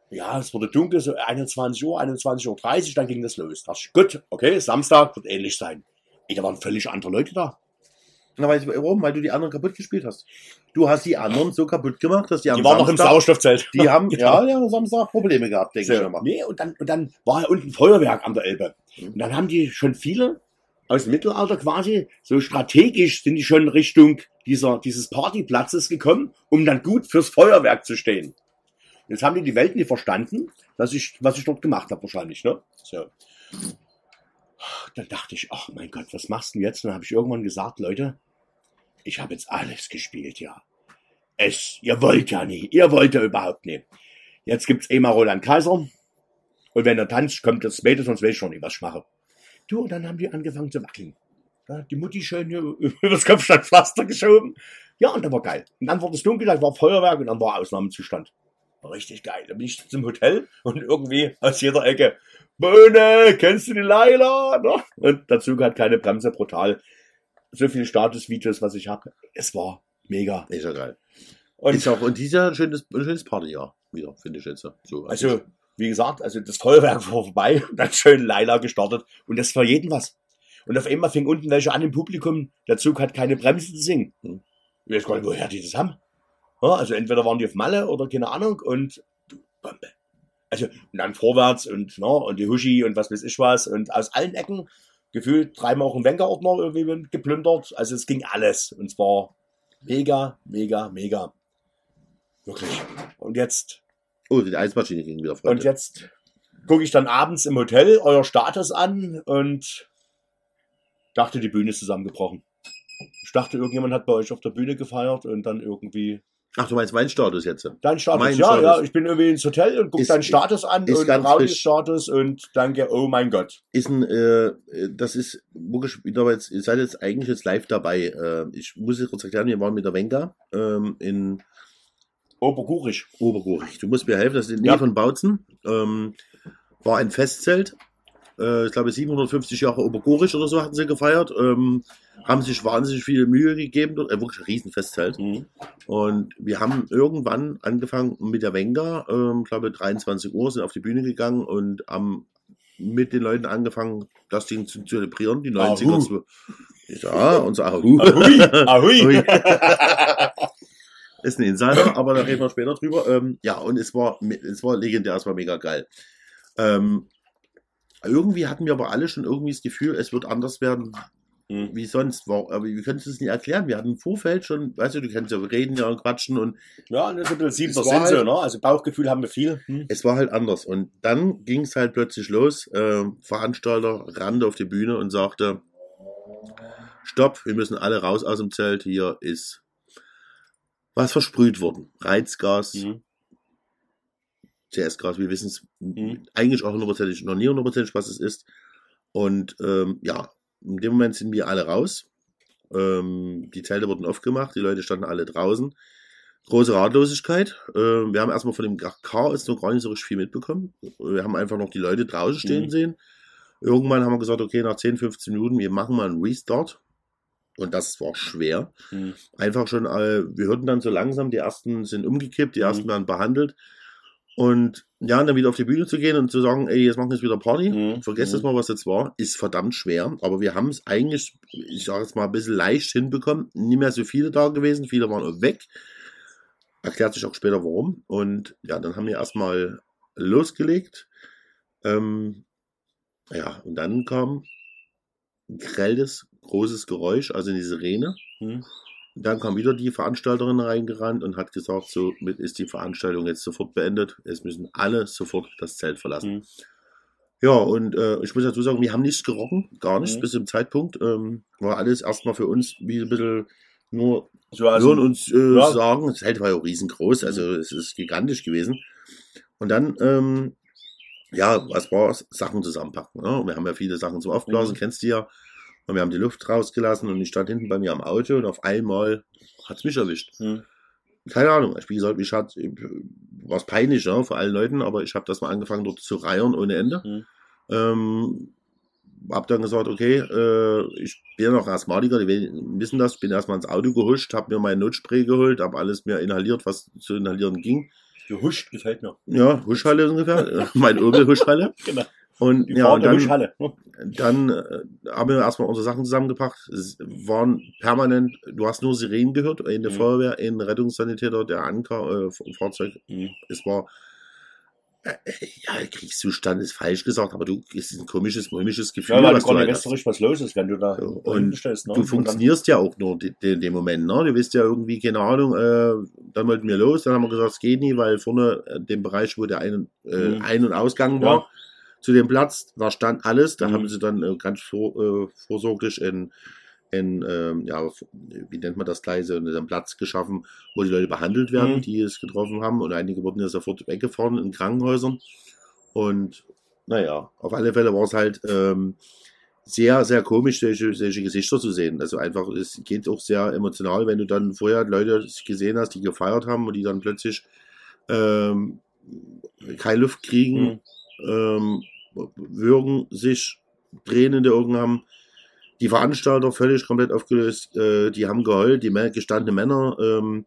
Ja, es wurde dunkel, so 21 Uhr, 21.30 Uhr, dann ging das los. Dachte ich, gut, okay, Samstag wird ähnlich sein. Ey, da waren völlig andere Leute da. Na, du, warum? Weil du die anderen kaputt gespielt hast. Du hast die anderen so kaputt gemacht, dass die, Die am waren noch im Samstag, Sauerstoffzelt. Die haben, Genau. ja, ja, am Samstag Probleme gehabt, denke ich So, immer. nee, und dann, und dann war ja unten Feuerwerk an der Elbe. Mhm. Und dann haben die schon viele aus dem Mittelalter quasi, so strategisch sind die schon Richtung dieser, dieses Partyplatzes gekommen, um dann gut fürs Feuerwerk zu stehen. Jetzt haben die die Welt nicht verstanden, dass ich, was ich dort gemacht habe wahrscheinlich, ne? So. Dann dachte ich, ach mein Gott, was machst du jetzt? Und dann habe ich irgendwann gesagt, Leute, ich habe jetzt alles gespielt, ja. Es, ihr wollt ja nie, ihr wollt ja überhaupt nicht. Jetzt gibt's eh mal Roland Kaiser. Und wenn er tanzt, kommt das zweite, sonst weiß ich schon nicht, was ich mache. Du, und dann haben die angefangen zu wackeln. Ja, die Mutti schön übers Kopfsteinpflaster geschoben. Ja, und dann war geil. Und dann wurde es dunkel, dann war Feuerwerk und dann war Ausnahmezustand. War richtig geil. Dann bin ich zum Hotel und irgendwie aus jeder Ecke, Böhne, kennst du die Laila? Ne? Und der Zug hat keine Bremse, brutal. So viele Statusvideos, was ich habe. Es war mega. Ist ja geil. Und ist auch, und dieses Jahr ein schönes, ein schönes Partyjahr wieder, finde ich jetzt. So, Also, wie gesagt, also das Feuerwerk war vorbei, dann schön Laila gestartet und das war jeden was. Und auf einmal fing unten welche an im Publikum, der Zug hat keine Bremse zu singen. Hm. Ich weiß gar nicht, woher die das haben. Ja, also entweder waren die auf Malle oder keine Ahnung und Bombe. Also, und dann vorwärts und, ne, und die Huschi und was weiß ich was und aus allen Ecken gefühlt dreimal auch ein Wenkerordner irgendwie geplündert. Also es ging alles und zwar mega, mega, mega. Wirklich. Und jetzt oh, die Eismaschine ging wieder, und Freunde. jetzt gucke ich dann abends im Hotel euer Status an und dachte, die Bühne ist zusammengebrochen. Ich dachte, irgendjemand hat bei euch auf der Bühne gefeiert und dann irgendwie Ach, du meinst meinen Status jetzt? dein Status. Mein ja, Status. ja, ich bin irgendwie ins Hotel und gucke deinen Status an ist und ganz Raudis frisch. Status und danke, oh mein Gott. Ist ein, äh, das ist wirklich jetzt, ihr seid jetzt eigentlich jetzt live dabei. Äh, ich muss jetzt kurz erklären, wir waren mit der Wenga ähm, in Obergurich. Obergurich. Du musst mir helfen, das ist in der Nähe Ja. von Bautzen. Ähm, war ein Festzelt. Äh, ich glaube 750 Jahre Obergurich oder so hatten sie gefeiert. Ähm, haben sich wahnsinnig viel Mühe gegeben. Dort, äh, wirklich ein Riesenfestzelt. Mhm. Und wir haben irgendwann angefangen mit der Wenga, ähm, glaube 23 Uhr, sind auf die Bühne gegangen und haben mit den Leuten angefangen, das Ding zu zelebrieren, die 90er Ahu. Ja, so Ahu. Ahui, ahui. Ui. Ist ein Insider, aber da reden wir später drüber. Ähm, ja, und es war, es war legendär, es war mega geil. Ähm, irgendwie hatten wir aber alle schon irgendwie das Gefühl, es wird anders werden Mhm. wie sonst. Aber wir können es nicht erklären. Wir hatten im Vorfeld schon, weißt du, du kannst ja reden ja und quatschen und Ja, und das ist ein bisschen war Sinn so, halt- ne? Also Bauchgefühl haben wir viel. Hm. es war halt anders. Und dann ging es halt plötzlich los. Ähm, Veranstalter rannte auf die Bühne und sagte, stopp, wir müssen alle raus aus dem Zelt. Hier ist was versprüht worden. Reizgas, Mhm. CS-Gas, wir wissen es Mhm. eigentlich auch hundertprozentig, noch nie hundertprozentig, was es ist. Und ähm, ja, in dem Moment sind wir alle raus. Ähm, die Zelte wurden aufgemacht, die Leute standen alle draußen. Große Ratlosigkeit. Ähm, wir haben erstmal von dem Chaos noch gar nicht so richtig viel mitbekommen. Wir haben einfach noch die Leute draußen stehen Mhm. sehen. Irgendwann haben wir gesagt, okay, nach 10, 15 Minuten, wir machen mal einen Restart. Und das war schwer. Mhm. Einfach schon, äh, wir hörten dann so langsam, die ersten sind umgekippt, die Mhm. ersten werden behandelt. Und ja, und dann wieder auf die Bühne zu gehen und zu sagen, ey, jetzt machen wir jetzt wieder Party, Mhm. vergesst das Mhm. mal, was jetzt war, ist verdammt schwer. Aber wir haben es eigentlich, ich sage jetzt mal, ein bisschen leicht hinbekommen. Nie mehr so viele da gewesen, viele waren weg. Erklärt sich auch später warum. Und ja, dann haben wir erstmal losgelegt. Ähm, ja, und dann kam ein grelles, großes Geräusch, also eine Sirene. Mhm. Dann kam wieder die Veranstalterin reingerannt und hat gesagt, so mit ist die Veranstaltung jetzt sofort beendet. Es müssen alle sofort das Zelt verlassen. Mhm. Ja, und äh, ich muss dazu sagen, wir haben nichts gerochen, gar nichts Mhm. bis zum Zeitpunkt. Ähm, war alles erstmal für uns wie ein bisschen nur So, also, hören uns äh, ja. sagen. Das Zelt war ja riesengroß, also es ist gigantisch gewesen. Und dann, ähm, ja, was war Sachen zusammenpacken. Ne? Wir haben ja viele Sachen zum Aufblasen, Mhm. kennst du ja. Und wir haben die Luft rausgelassen und ich stand hinten bei mir am Auto und auf einmal hat's mich erwischt. Mhm. Keine Ahnung, ich, wie gesagt, mich hat, war es peinlich ja, für alle Leuten, aber ich habe das mal angefangen dort zu reiern ohne Ende. Mhm. Ähm, hab dann gesagt, okay, äh, ich bin ja noch Asthmatiker, die wissen das, bin erstmal ins Auto gehuscht, hab mir mein Notspray geholt, hab alles mir inhaliert, was zu inhalieren ging. Gehuscht gefällt mir. Ja, Huschhalle ungefähr, mein Opel Huschhalle. Genau. Und Die ja, und dann, Huschhalle. dann äh, haben wir erstmal unsere Sachen zusammengepackt. Es waren permanent, du hast nur Sirenen gehört, in der Mhm. Feuerwehr, in Rettungssanitäter, der Anker, äh, Fahrzeug. Mhm. Es war äh, ja, Kriegszustand ist falsch gesagt, aber du, es ist ein komisches, mulmisches Gefühl, Ja, weil du halt weißt, richtig, was los ist, wenn du da So, und stehst. Ne? Du Und funktionierst ja auch nur in de, dem Moment, ne? Du bist ja irgendwie, keine Ahnung, äh, dann wollten wir los, dann haben wir gesagt, es geht nie, weil vorne in dem Bereich, wo der Ein-, äh, Mhm. Ein- und Ausgang Ja. Zu dem Platz, da stand alles, da Mhm. haben sie dann äh, ganz vor, äh, vorsorglich in, in ähm, ja, wie nennt man das gleich, so einen Platz geschaffen, wo die Leute behandelt werden, Mhm. die es getroffen haben und einige wurden ja sofort weggefahren in Krankenhäusern und naja, auf alle Fälle war es halt ähm, sehr, sehr komisch, solche, solche Gesichter zu sehen. Also einfach, es geht auch sehr emotional, wenn du dann vorher Leute gesehen hast, die gefeiert haben und die dann plötzlich ähm, keine Luft kriegen, ähm, würgen sich, Tränen in den Augen haben. Die Veranstalter völlig komplett aufgelöst, äh, die haben geheult, die gestandene Männer, ähm,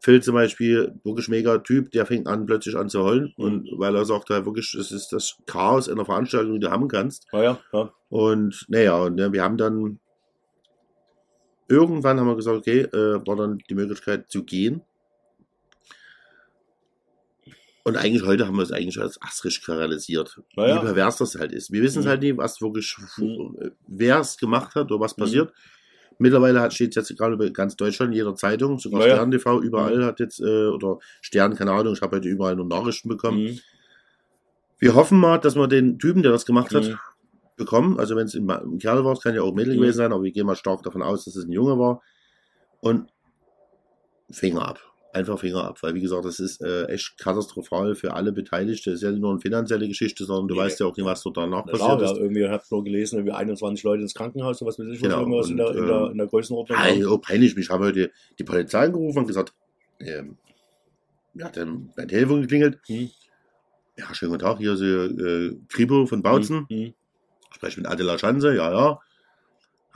Phil zum Beispiel, wirklich mega Typ, der fängt an plötzlich an zu heulen und weil er sagt halt wirklich, es ist das Chaos in der Veranstaltung, die du haben kannst. Ja, ja, ja. Und naja, ja, wir haben dann irgendwann haben wir gesagt, okay, äh, war dann die Möglichkeit zu gehen. Und eigentlich heute haben wir es eigentlich als Astrisch realisiert, Ja, ja. wie pervers das halt ist. Wir wissen es Mhm. halt nicht, was wirklich, Mhm. wer es gemacht hat oder was Mhm. passiert. Mittlerweile hat- steht jetzt gerade über ganz Deutschland, in jeder Zeitung, sogar Ja, ja. Stern TV, überall hat jetzt, äh, oder Stern, keine Ahnung, ich habe heute überall nur Nachrichten bekommen. Mhm. Wir hoffen mal, dass wir den Typen, der das gemacht hat, Mhm. bekommen. Also wenn es ein, Kerl war, es kann ja auch ein Mädel Mhm. gewesen sein, aber wir gehen mal stark davon aus, dass es ein Junge war. Und Finger ab. Einfach Finger ab, weil wie gesagt, das ist äh, echt katastrophal für alle Beteiligten. Das ist ja nicht nur eine finanzielle Geschichte, sondern du Nee. weißt ja auch nicht, was dort danach Na passiert klar, ja, ist. irgendwie, ich habe nur gelesen, irgendwie 21 Leute ins Krankenhaus, so was weiß ich, was Genau, irgendwas in, und, der, in, der, ähm, in der Größenordnung. Ja, ja, peinlich. Ich habe heute die Polizei angerufen und gesagt, ähm, ja, dann bei der Telefon geklingelt. Mhm. Ja, schönen guten Tag, hier ist äh, Kribo von Bautzen. Mhm. spreche mit Adela Schanze, ja, ja.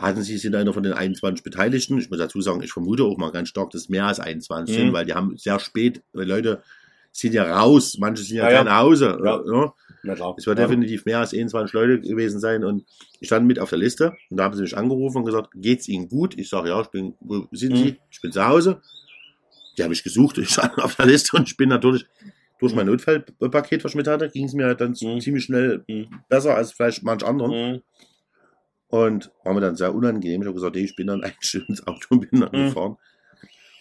Hatten Sie, sind einer von den 21 Beteiligten. Ich muss dazu sagen, ich vermute auch mal ganz stark, dass es mehr als 21 Mhm. sind, weil die haben sehr spät, weil Leute sind ja raus, manche sind ja, Ja, ja. nach Hause. Ja. Ja. Na klar. Es wird definitiv mehr als 21 Leute gewesen sein und ich stand mit auf der Liste und da haben sie mich angerufen und gesagt, geht's Ihnen gut? Ich sage, ja, ich bin, wo sind Mhm. Sie? Ich bin zu Hause. Die habe ich gesucht, ich stand auf der Liste und ich bin natürlich durch mein Notfallpaket, was ich mit hatte, ging es mir dann Mhm. ziemlich schnell Mhm. besser als vielleicht manch anderen. Und war mir dann sehr unangenehm. Ich habe gesagt, hey, ich bin dann eigentlich ins Auto und bin dann Mhm. gefahren.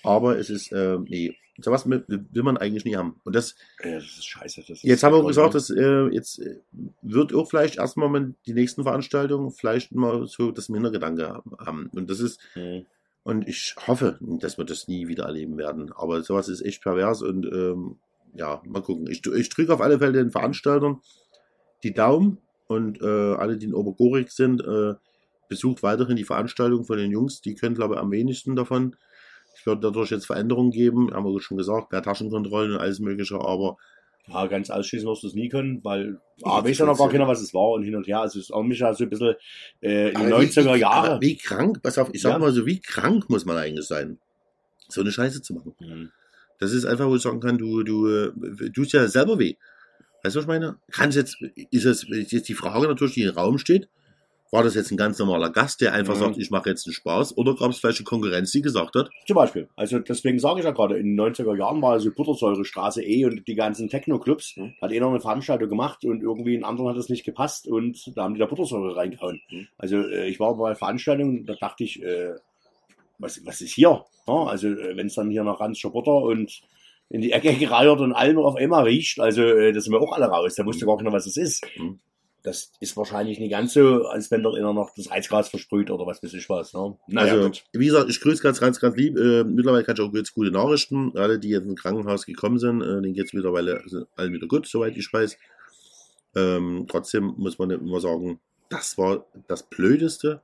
Aber es ist, äh, nee, sowas will, man eigentlich nie haben. Und das, Ja, das ist scheiße. Das ist jetzt haben wir auch gesagt, dass äh, jetzt äh, wird auch vielleicht erstmal mal die nächsten Veranstaltungen vielleicht mal so das im Hintergedanke haben. Und das ist, Mhm. und ich hoffe, dass wir das nie wieder erleben werden. Aber sowas ist echt pervers und ähm, ja, mal gucken. Ich, ich drücke auf alle Fälle den Veranstaltern die Daumen und äh, alle, die in Obergorik sind, äh, besucht weiterhin die Veranstaltung von den Jungs. Die können, glaube ich, am wenigsten davon. Es wird dadurch jetzt Veränderungen geben, haben wir schon gesagt, mehr Taschenkontrollen und alles Mögliche, aber Ja, ganz ausschließen wirst du es nie können, weil Ja, A, weiß ja noch gar keiner, was es war und hin und her. Also es ist auch mich ja so ein bisschen äh, in wie- 90er wie- Jahre. aber Wie krank, pass auf, ich sag Ja. mal so, wie krank muss man eigentlich sein, so eine Scheiße zu machen. Mhm. Das ist einfach, wo ich sagen kann, du, du, äh, tust ja selber weh. Weißt du, was ich meine? Kannst jetzt, ist es jetzt die Frage natürlich, die im Raum steht, war das jetzt ein ganz normaler Gast, der einfach Mhm. sagt, ich mache jetzt einen Spaß, oder gab es vielleicht eine Konkurrenz, die gesagt hat, Zum Beispiel. Also deswegen sage ich ja gerade, in den 90er Jahren war also Buttersäure, Straße E und die ganzen Techno-Clubs. Mhm. Hat einer eine Veranstaltung gemacht und irgendwie in anderen hat es nicht gepasst und da haben die da Buttersäure reingehauen. Mhm. Also äh, ich war bei Veranstaltungen, da dachte ich, äh, was, was ist hier? Ja, also äh, wenn es dann hier nach Ranzscher Butter und in die Ecke gereiert und allem auf einmal riecht, also äh, das sind wir auch alle raus. Da wusste gar keiner, was es ist. Mhm. Das ist wahrscheinlich nicht ganz so, als wenn dort einer noch das Heizgas versprüht oder was weiß ich was. Ne? Naja, also, gut. wie gesagt, ich grüße ganz, ganz, ganz lieb. Äh, mittlerweile kann ich auch jetzt gute Nachrichten. Alle, die jetzt ins Krankenhaus gekommen sind, äh, denen geht es mittlerweile also, allen wieder gut, soweit ich weiß. Ähm, trotzdem muss man immer sagen, das war das Blödeste,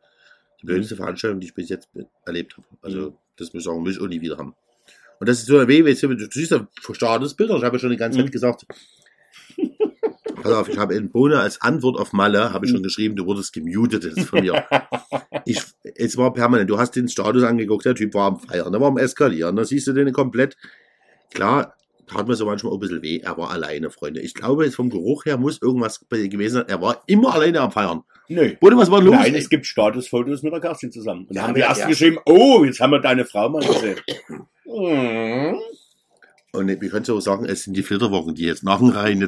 die blödeste Veranstaltung, die ich bis jetzt erlebt habe. Also, Mhm. das muss ich sagen, will ich auch nie wieder haben. Und das ist so weißt du, siehst ja verstarrtes Bilder. Ich habe ja schon die ganze Zeit gesagt, pass auf, ich habe in Bohne als Antwort auf Malle, habe ich schon Mhm. geschrieben, du wurdest gemutet das ist von mir. ich, es war permanent, du hast den Status angeguckt, der Typ war am Feiern, der war am Eskalieren, da siehst du den komplett, klar, tat mir so manchmal auch ein bisschen weh, er war alleine, Freunde. Ich glaube, vom Geruch her muss irgendwas bei ihm gewesen sein, er war immer alleine am Feiern. Nö. Bruder, was war los? Nein, es gibt Statusfotos mit der Kerstin zusammen. Und da Ja, haben die ja, ersten ja. geschrieben, oh, jetzt haben wir deine Frau mal gesehen. Und wir können so sagen, es sind die Flitterwochen, die jetzt nach dem Rhein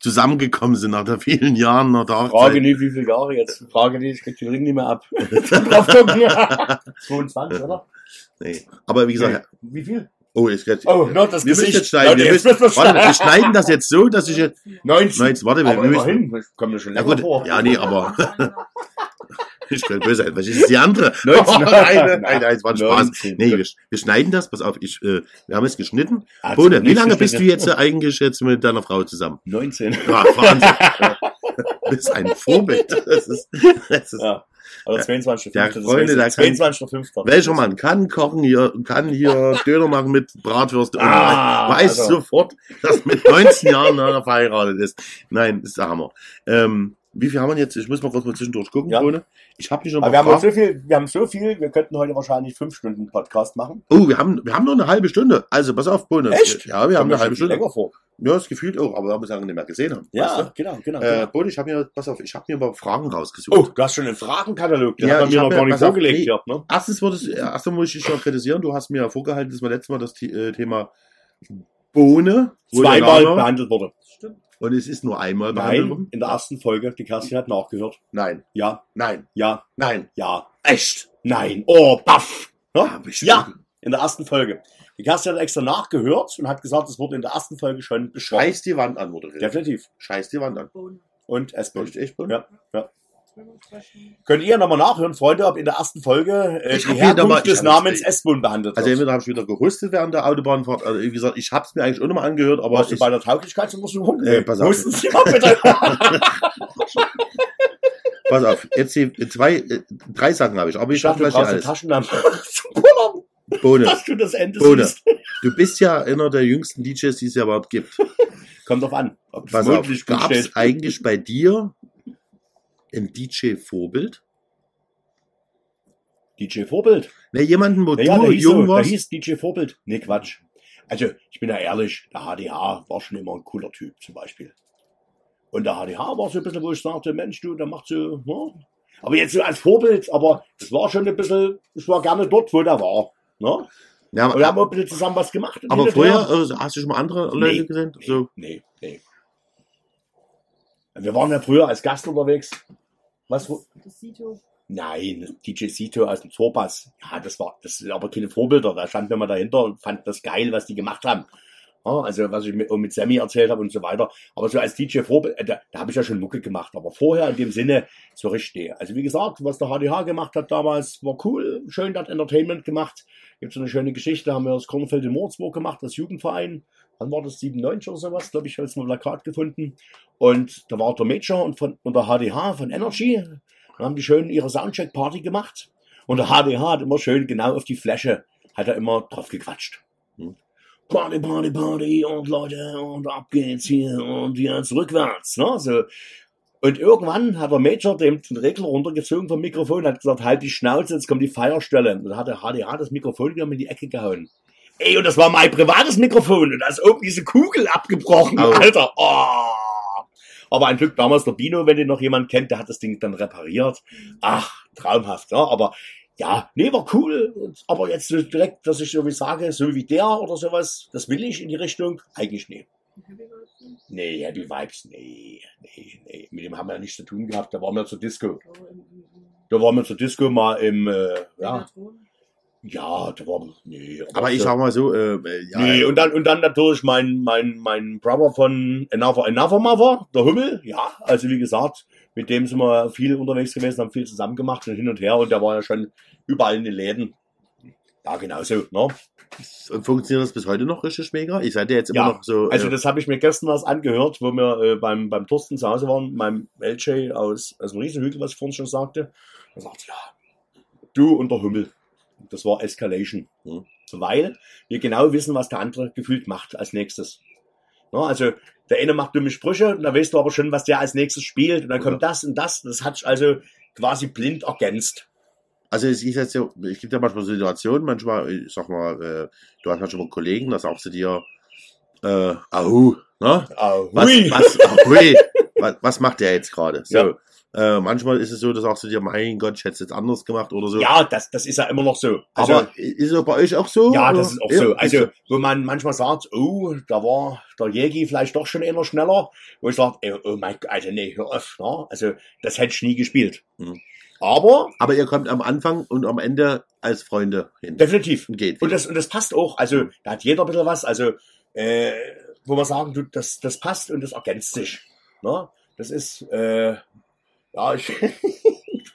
zusammengekommen sind nach der vielen Jahren nach der Frage nicht, wie viele Jahre jetzt. Frage nicht, ich krieg den Ring nicht mehr ab. Drauf gucken. 22, oder? Nee. Aber wie gesagt, Wie viel? Oh, jetzt, jetzt, Oh, not das wir müssen Gesicht. jetzt schneiden. Wir, müssen, müssen warte, wir schneiden. das jetzt so, dass ich jetzt, 19. nein, jetzt, warte, wir, Aber wir müssen, das kommt mir schon ja länger gut, vor. ja, nee, aber, ich könnte böse was ist die andere? 19. nein, nein, nein, es war ein Spaß. 19. Nee, wir, wir schneiden das, pass auf, ich, äh, wir haben es geschnitten. Also, Bode, wie lange bist du jetzt äh, eigentlich jetzt mit deiner Frau zusammen? 19. Ja, Wahnsinn. Du bist ein Vorbild. Das ist, das ist, Ja. Oder 22. Der das Freunde, der ich. kann- 22.5. Welcher Mann kann kochen hier, kann hier Döner machen mit Bratwürste und Ah, weiß also. sofort, dass mit 19 Jahren einer verheiratet ist. Nein, das ist der Hammer. Ähm, wie viel haben wir jetzt? Ich muss mal kurz mal zwischendurch gucken, Ja. Bohne. Ich habe hier schon Aber mal wir haben, so viel, wir haben so viel, wir könnten heute wahrscheinlich fünf Stunden Podcast machen. Oh, wir haben, wir haben nur eine halbe Stunde. Also, pass auf, Bohne. Echt? Ja, wir haben Kommt mir eine halbe Stunde. länger vor. Ja, das gefühlt auch, aber wir haben es lange nicht mehr gesehen haben. Ja, weißt genau, genau. du? Äh, genau. Bohne, ich habe mir, pass auf, ich habe mir mal Fragen rausgesucht. Oh, du hast schon einen Fragenkatalog, den Ja, hat mir noch gar nicht vorgelegt nee. Ne? Erstens, wurde es, erstens muss ich dich schon kritisieren. Du hast mir ja vorgehalten, dass wir letztes Mal das äh, Thema Bohne Zweimal behandelt wurde. Und es ist nur einmal behandelt worden? in der ersten Folge, die Kerstin hat nachgehört. Nein, Ja, nein, ja, nein. ja, Echt? nein. Oh, baff. Ja? Ja, in der ersten Folge. Die Kerstin hat extra nachgehört und hat gesagt, es wurde in der ersten Folge schon besprochen. Scheiß die Wand an, wurde geredet. Definitiv. Scheiß die Wand an. Und Espen. Echt, echt, Bohne? Ja, ja. Könnt ihr nochmal nachhören, Freunde, ob in der ersten Folge äh, Ich die hier mal- Herkunft ich des Namens Esbun behandelt Also wird. entweder habe ich wieder gehustet während der Autobahnfahrt, also wie gesagt, ich habe es mir eigentlich auch nochmal angehört, aber Warst du bei der Tauglichkeitsuntersuchung? Äh, pass auf. Husten Sie mal bitte. pass auf, jetzt die zwei, äh, drei Sachen habe ich, aber ich Ich schaffe du gleich hier alles. Taschenlampe zum Pullern, Bohne, dass du das Ende siehst. du bist ja einer der jüngsten DJs, die es ja überhaupt gibt. Kommt drauf an. Ob Pass auf, gab es eigentlich bei dir ein DJ-Vorbild? DJ Vorbild. Ne, jemanden, wo Ja, ja, du der hieß, jung so, der warst? hieß DJ Vorbild. Nee, Quatsch. Also, ich bin ja ehrlich, der HDH war schon immer ein cooler Typ, zum Beispiel. Und der HDH war so ein bisschen, wo ich sagte, Mensch, du, der macht so, ne? Aber jetzt so als Vorbild, aber es war schon ein bisschen, ich war gerne dort, wo der war. Ne? ja, Und wir haben auch ein bisschen zusammen was gemacht. und aber hin und vorher, her. äh, hast du schon mal andere Leute Nee, gesehen? Nee, So, nee, nee. Wir waren ja früher als Gast unterwegs. Was? Das Sito. Nein, DJ Sito aus dem Zorbass. Ja, das war, das sind aber keine Vorbilder. Da standen wir mal dahinter und fanden das geil, was die gemacht haben. Also, was ich mit, mit Sammy erzählt habe und so weiter. Aber so als DJ Vorbild, äh, da, da habe ich ja schon Mucke gemacht. Aber vorher in dem Sinne so richtig. Also, wie gesagt, was der HDH gemacht hat damals, war cool. Schön, das Entertainment gemacht. Gibt so eine schöne Geschichte. Haben wir das Kornfeld in Morzburg gemacht, das Jugendverein. Wann war das? 97 oder sowas? Glaube ich, habe jetzt mal ein Plakat gefunden. Und da war der Major und, von, und der HDH von Energy. Dann haben die schön ihre Soundcheck-Party gemacht. Und der HDH hat immer schön genau auf die Fläche, hat er immer drauf gequatscht. Party, Party, Party und Leute und ab geht's hier und jetzt rückwärts. Ne? So. Und irgendwann hat der Major dem den Regler runtergezogen vom Mikrofon und hat gesagt, halt die Schnauze, jetzt kommt die Feierstelle. Und dann hat der HDH das Mikrofon wieder in die Ecke gehauen. Ey, und das war mein privates Mikrofon und da ist oben diese Kugel abgebrochen, Au. Alter. Oh. Aber ein Glück damals der Bino, wenn den noch jemand kennt, der hat das Ding dann repariert. Ach, traumhaft, ja. Aber ja, nee, war cool. Und- Aber jetzt so direkt, dass ich so wie sage, so wie der oder sowas, das will ich in die Richtung, eigentlich nee. Nee, Happy Vibes, nee, nee, nee. Mit dem haben wir ja nichts zu tun gehabt. Da waren wir zur Disco. Da waren wir zur Disco mal im, äh, ja, ja, da war, nee. aber ich so- sag mal so, äh, äh, ja, Nee, und dann, und dann natürlich mein, mein, mein Brother von Another, Another Mother, der Hummel, ja, also wie gesagt, mit dem sind wir viel unterwegs gewesen, haben viel zusammen gemacht und hin und her und der war ja schon überall in den Läden. Ja, genauso, ne? und funktioniert das bis heute noch richtig mega? Ich seid ja jetzt immer Ja, noch so, Also äh, das habe ich mir gestern was angehört, wo wir äh, beim, beim Thorsten zu Hause waren, meinem LJ aus, aus dem Riesenhügel, was ich vorhin schon sagte. Er sagt, ja, du und der Hummel. Das war Escalation. Hm. Weil wir genau wissen, was der andere gefühlt macht als nächstes. Ja, also der eine macht dumme Sprüche und da weißt du aber schon, was der als nächstes spielt und dann kommt das und das. Das hat sich also quasi blind ergänzt. Also es ist jetzt so, es gibt ja manchmal Situationen, manchmal, ich sag mal, äh, du hast manchmal Kollegen, da sagst du dir, äh, ahu, ne? Ah, Was, was, ahui, was, was macht der jetzt gerade? So. Ja. Äh, manchmal ist es so, da sagst du dir, mein Gott, ich hätte es jetzt anders gemacht oder so. Ja, das, das ist ja immer noch so. Also, aber ist es bei euch auch so? ja, oder? das ist auch Ja, so. Also, wo man manchmal sagt, oh, da war der Jägi vielleicht doch schon eher schneller, wo ich sage, oh, oh mein Gott, also nee, hör auf, ne? Also, das hätte ich nie gespielt. Mhm. Aber, Aber ihr kommt am Anfang und am Ende als Freunde hin. definitiv. Und geht. Und das, und das passt auch. Also, da hat jeder ein bisschen was. Also, äh, wo man sagen, du, das, das passt und das ergänzt sich. Ne? Das ist, äh, ja, ich,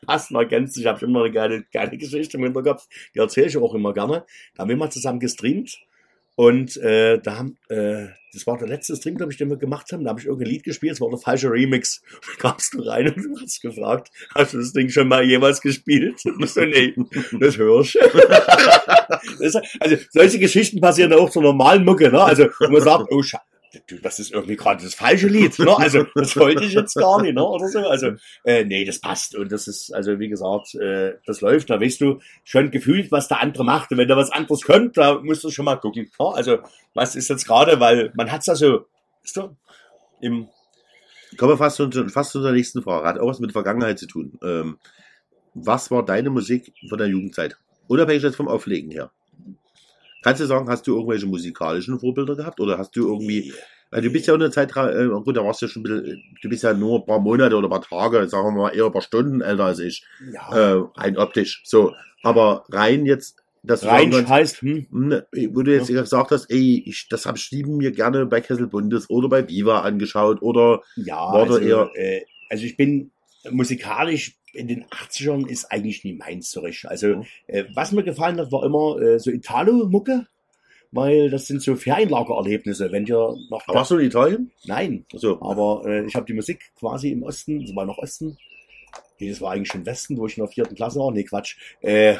passt ergänzt sich. Ich habe immer eine geile, geile Geschichte im Hinterkopf. Die erzähle ich auch immer gerne. Da haben wir mal zusammen gestreamt. Und äh, da haben, äh, das war der letzte Stream, glaube ich, den wir gemacht haben. Da habe ich irgendein Lied gespielt, es war der falsche Remix. Da kamst du rein und du hast gefragt, hast du das Ding schon mal jemals gespielt? Und so, nee, das hörst also solche Geschichten passieren auch zur normalen Mucke, ne? Also man sagt, oh du, das ist irgendwie gerade das falsche Lied, ne? Also das wollte ich jetzt gar nicht, ne? Oder so. Also äh, nee, das passt und das ist also wie gesagt, äh, das läuft. Da weißt du schon gefühlt, was der andere macht. Und wenn da was anderes kommt, da musst du schon mal gucken. Ne? Also was ist jetzt gerade, weil man hat's ja so, weißt du, im Kommen wir fast zu, fast zu unserer nächsten Frage. Hat auch was mit Vergangenheit zu tun. Ähm, was war deine Musik von der Jugendzeit? Unabhängig jetzt vom Auflegen her. Kannst du sagen, hast du irgendwelche musikalischen Vorbilder gehabt? Oder hast du irgendwie, weil du bist ja in der Zeit, äh, gut, da warst du ja schon ein bisschen, du bist ja nur ein paar Monate oder ein paar Tage, sagen wir mal eher ein paar Stunden älter als ich, ja, äh, rein optisch. So, aber rein jetzt, dass du rein heißt, hm, Ne, wo du jetzt gesagt hast, ey, ich, das habe ich lieben mir gerne bei Kessel Bundes oder bei Viva angeschaut oder Ja, War also, eher- äh, also ich bin musikalisch in den 80ern ist eigentlich nie meins so richtig. Also Mhm. äh, was mir gefallen hat, war immer äh, so Italo-Mucke, weil das sind so Ferienlagererlebnisse. Wenn ihr noch Aber warst du in Italien? nein, So, aber äh, ich habe die Musik quasi im Osten, das war noch Osten. Nee, das war eigentlich schon Westen, wo ich in der vierten Klasse war. Nee, Quatsch. Äh,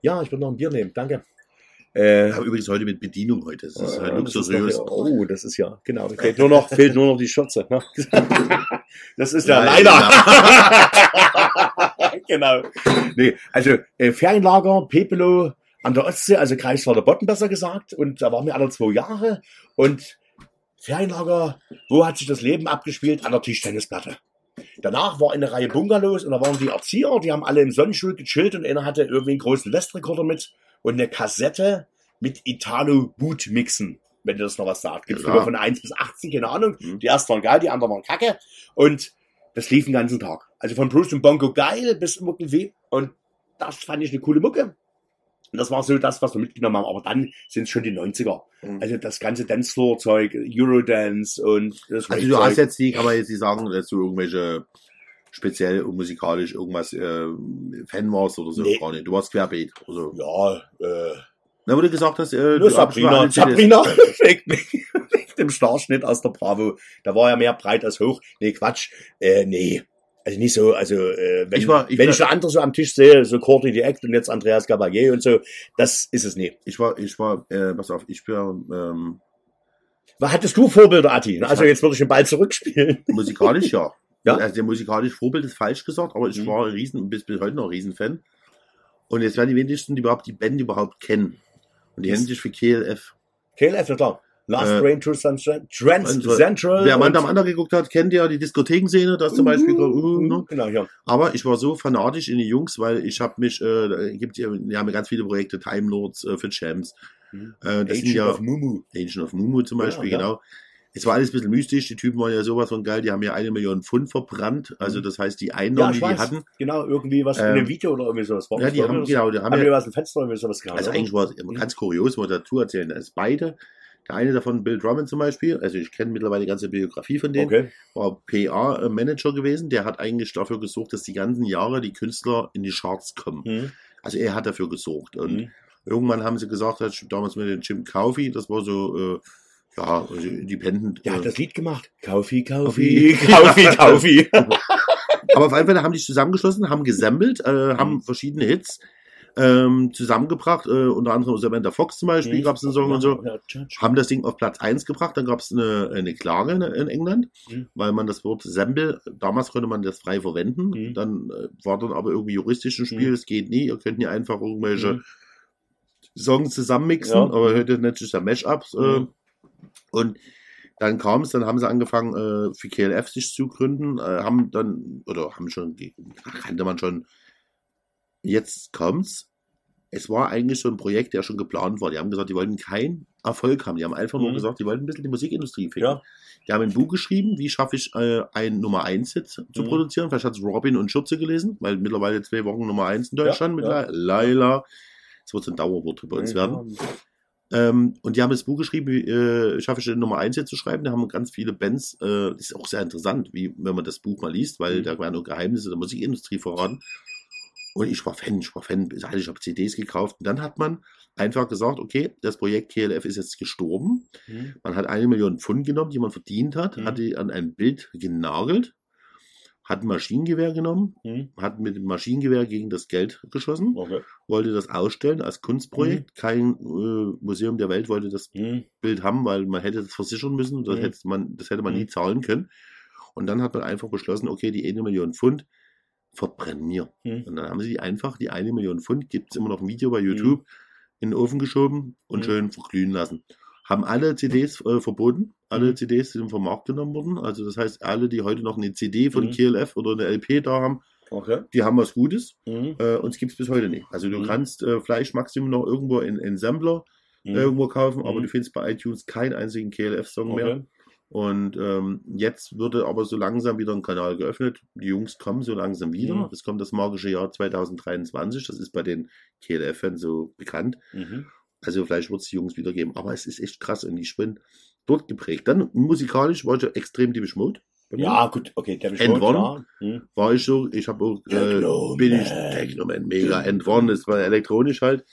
ja, ich würde noch ein Bier nehmen, danke. Äh, ich habe übrigens heute mit Bedienung heute. Das ist halt ja, ist luxuriös. oh, das ist ja, genau. da Fehlt nur noch, fehlt nur noch die Schürze. Ne? Das ist ja, Ja, leider. genau. Nee, also äh, Ferienlager, Pepelo an der Ostsee, also Greifswalder Botten besser gesagt. Und da waren wir alle zwei Jahre. Und Ferienlager, wo hat sich das Leben abgespielt? An der Tischtennisplatte. Danach war eine Reihe Bungalows und da waren die Erzieher, die haben alle im Sonnenstuhl gechillt und einer hatte irgendwie einen großen Westrekorder mit und eine Kassette mit Italo Boot mixen, wenn dir das noch was sagt. Gibt's sogar von 1 bis 18, keine Ahnung. Mhm. Die ersten waren geil, die anderen waren kacke. Und das lief den ganzen Tag. Also von Bruce und Bongo geil bis irgendwie. Und das fand ich eine coole Mucke. Und das war so das, was wir mitgenommen haben. Aber dann sind es schon die 90er. Mhm. Also das ganze Dancefloor-Zeug, Eurodance und das Also du hast jetzt die, kann man jetzt nicht sagen, dass du irgendwelche speziell musikalisch irgendwas äh, Fan warst oder so Nee. gar nicht. Du warst querbeet. Also, Ja, äh, Na, du gesagt hast, äh, Nur schon Sabrina. Sabrina, wegen, wegen dem Starschnitt aus der Bravo. Da war ja mehr breit als hoch. Nee, Quatsch. Äh, nee. Also nicht so, also äh, wenn, Ich war- ich wenn war- ich so andere so am Tisch sehe, so Courtney the Act und jetzt Andreas Gabalier und so, das ist es nie. Ich war, ich war, äh, pass auf, ich war ähm, Was hattest du Vorbilder, Atti? Also jetzt würde ich den Ball zurückspielen. musikalisch ja. Ja? Also der musikalische Vorbild ist falsch gesagt, aber ich Mhm. war ein riesen, bis, bis heute noch ein Riesenfan. Und jetzt werden die wenigsten, die überhaupt die Band überhaupt kennen. Und die Yes. nennen sich für KLF. KLF, ja klar. Last Äh, Train to San Trans Central. Wer am und- am anderen geguckt hat, kennt ja die Diskothekenszene, das zum Beispiel. uh, ne? Genau, ja. Aber ich war so fanatisch in die Jungs, weil ich habe mich, äh, da gibt ja, die haben ja ganz viele Projekte, Time Lords äh, für Champs. Mhm. Äh, das sind Agent ja of Mumu. Agent of Mumu zum Ja, Beispiel, ja. genau. Es war alles ein bisschen mystisch, die Typen waren ja sowas von geil, die haben ja eine Million Pfund verbrannt, also das heißt die Ja, Einnahmen, ich die die weiß. hatten, Genau, irgendwie was in Ähm, einem Video oder irgendwie sowas. Ja, die da haben, oder genau, die haben Haben ja, was im Fenster irgendwie sowas gehabt? also oder? eigentlich war es immer ganz kurios, muss man dazu erzählen, dass beide, der eine davon, Bill Drummond zum Beispiel, also ich kenne mittlerweile die ganze Biografie von denen, Okay. war PA-Manager gewesen, der hat eigentlich dafür gesorgt, dass die ganzen Jahre die Künstler in die Charts kommen. Mhm. Also er hat dafür gesorgt. Und Mhm. irgendwann haben sie gesagt, damals mit dem Jim Coffey, das war so, äh, ja, also independent. Der äh, hat das Lied gemacht. Kaufi, Kaufi. Kaufi, Kaufi, aber auf jeden Fall haben die zusammengeschlossen, haben gesammelt, äh, Mhm. haben verschiedene Hits ähm, zusammengebracht, äh, unter anderem Samantha Fox zum Beispiel, Mhm. gab es einen Song und so. Ja. Haben das Ding auf Platz 1 gebracht, dann gab es eine, eine Klage in, in England, Mhm. weil man das Wort Sample, damals konnte man das frei verwenden, Mhm. dann äh, war dann aber irgendwie juristisch ein Spiel, Mhm. es geht nie, ihr könnt nie einfach irgendwelche Mhm. Songs zusammenmixen, Ja. aber heute nennt sich ja Mashups. Äh, Mhm. Und dann kam es, dann haben sie angefangen, äh, für KLF sich zu gründen, äh, haben dann, oder haben schon, kannte man schon, jetzt kommt's. Es war eigentlich so ein Projekt, der schon geplant war. Die haben gesagt, die wollten keinen Erfolg haben. Die haben einfach nur Mhm. gesagt, die wollten ein bisschen die Musikindustrie ficken. Ja. Die haben ein Buch geschrieben, wie schaffe ich äh, ein Nummer 1 Hit zu Mhm. produzieren. Vielleicht hat es Robin und Schürze gelesen, weil mittlerweile zwei Wochen Nummer 1 in Deutschland mit ja. La- Laila. Das wird so ein Dauerwort bei uns werden. Ähm, und die haben das Buch geschrieben, wie äh, schaffe ich Nummer 1 hier zu schreiben. Da haben ganz viele Bands, äh, das ist auch sehr interessant, wie wenn man das Buch mal liest, weil Mhm. da werden auch Geheimnisse der Musikindustrie verraten. Und ich war Fan, ich war Fan, ich habe CDs gekauft. Und dann hat man einfach gesagt, okay, das Projekt KLF ist jetzt gestorben. Mhm. Man hat eine Million Pfund genommen, die man verdient hat, Mhm. hat die an ein Bild genagelt, hat ein Maschinengewehr genommen, Mhm. hat mit dem Maschinengewehr gegen das Geld geschossen, Okay. wollte das ausstellen als Kunstprojekt. Kein äh, Museum der Welt wollte das Mhm. Bild haben, weil man hätte das versichern müssen und das, Mhm. hätte, man, das hätte man Mhm. nie zahlen können. Und dann hat man einfach beschlossen, okay, die eine Million Pfund verbrennen wir. Mhm. Und dann haben sie die einfach, die eine Million Pfund, gibt es immer noch ein Video bei YouTube, in den Ofen geschoben und Mhm. schön verglühen lassen. Haben alle CDs äh, verboten, alle Mhm. CDs sind vom Markt genommen worden. Also das heißt, alle, die heute noch eine CD von Mhm. KLF oder eine LP da haben, Okay. die haben was Gutes. Mhm. Äh, uns gibt es bis heute nicht. Also du Mhm. kannst äh, Fleisch Maximum noch irgendwo in, in Sampler Mhm. irgendwo kaufen, aber Mhm. du findest bei iTunes keinen einzigen KLF-Song mehr. Okay. Und ähm, jetzt würde aber so langsam wieder ein Kanal geöffnet. Die Jungs kommen so langsam wieder. Mhm. Es kommt das magische Jahr 2023. Das ist bei den KLF-Fans so bekannt. Mhm. Also vielleicht wird es die Jungs wieder geben. Aber es ist echt krass und ich bin dort geprägt. Dann musikalisch war ich extrem Deepish Mode. Ja, gut, okay, der One. ja. Mhm. War ich so. Ich habe auch, äh, bin ich Man. Technoman, mega. End One, das war elektronisch halt.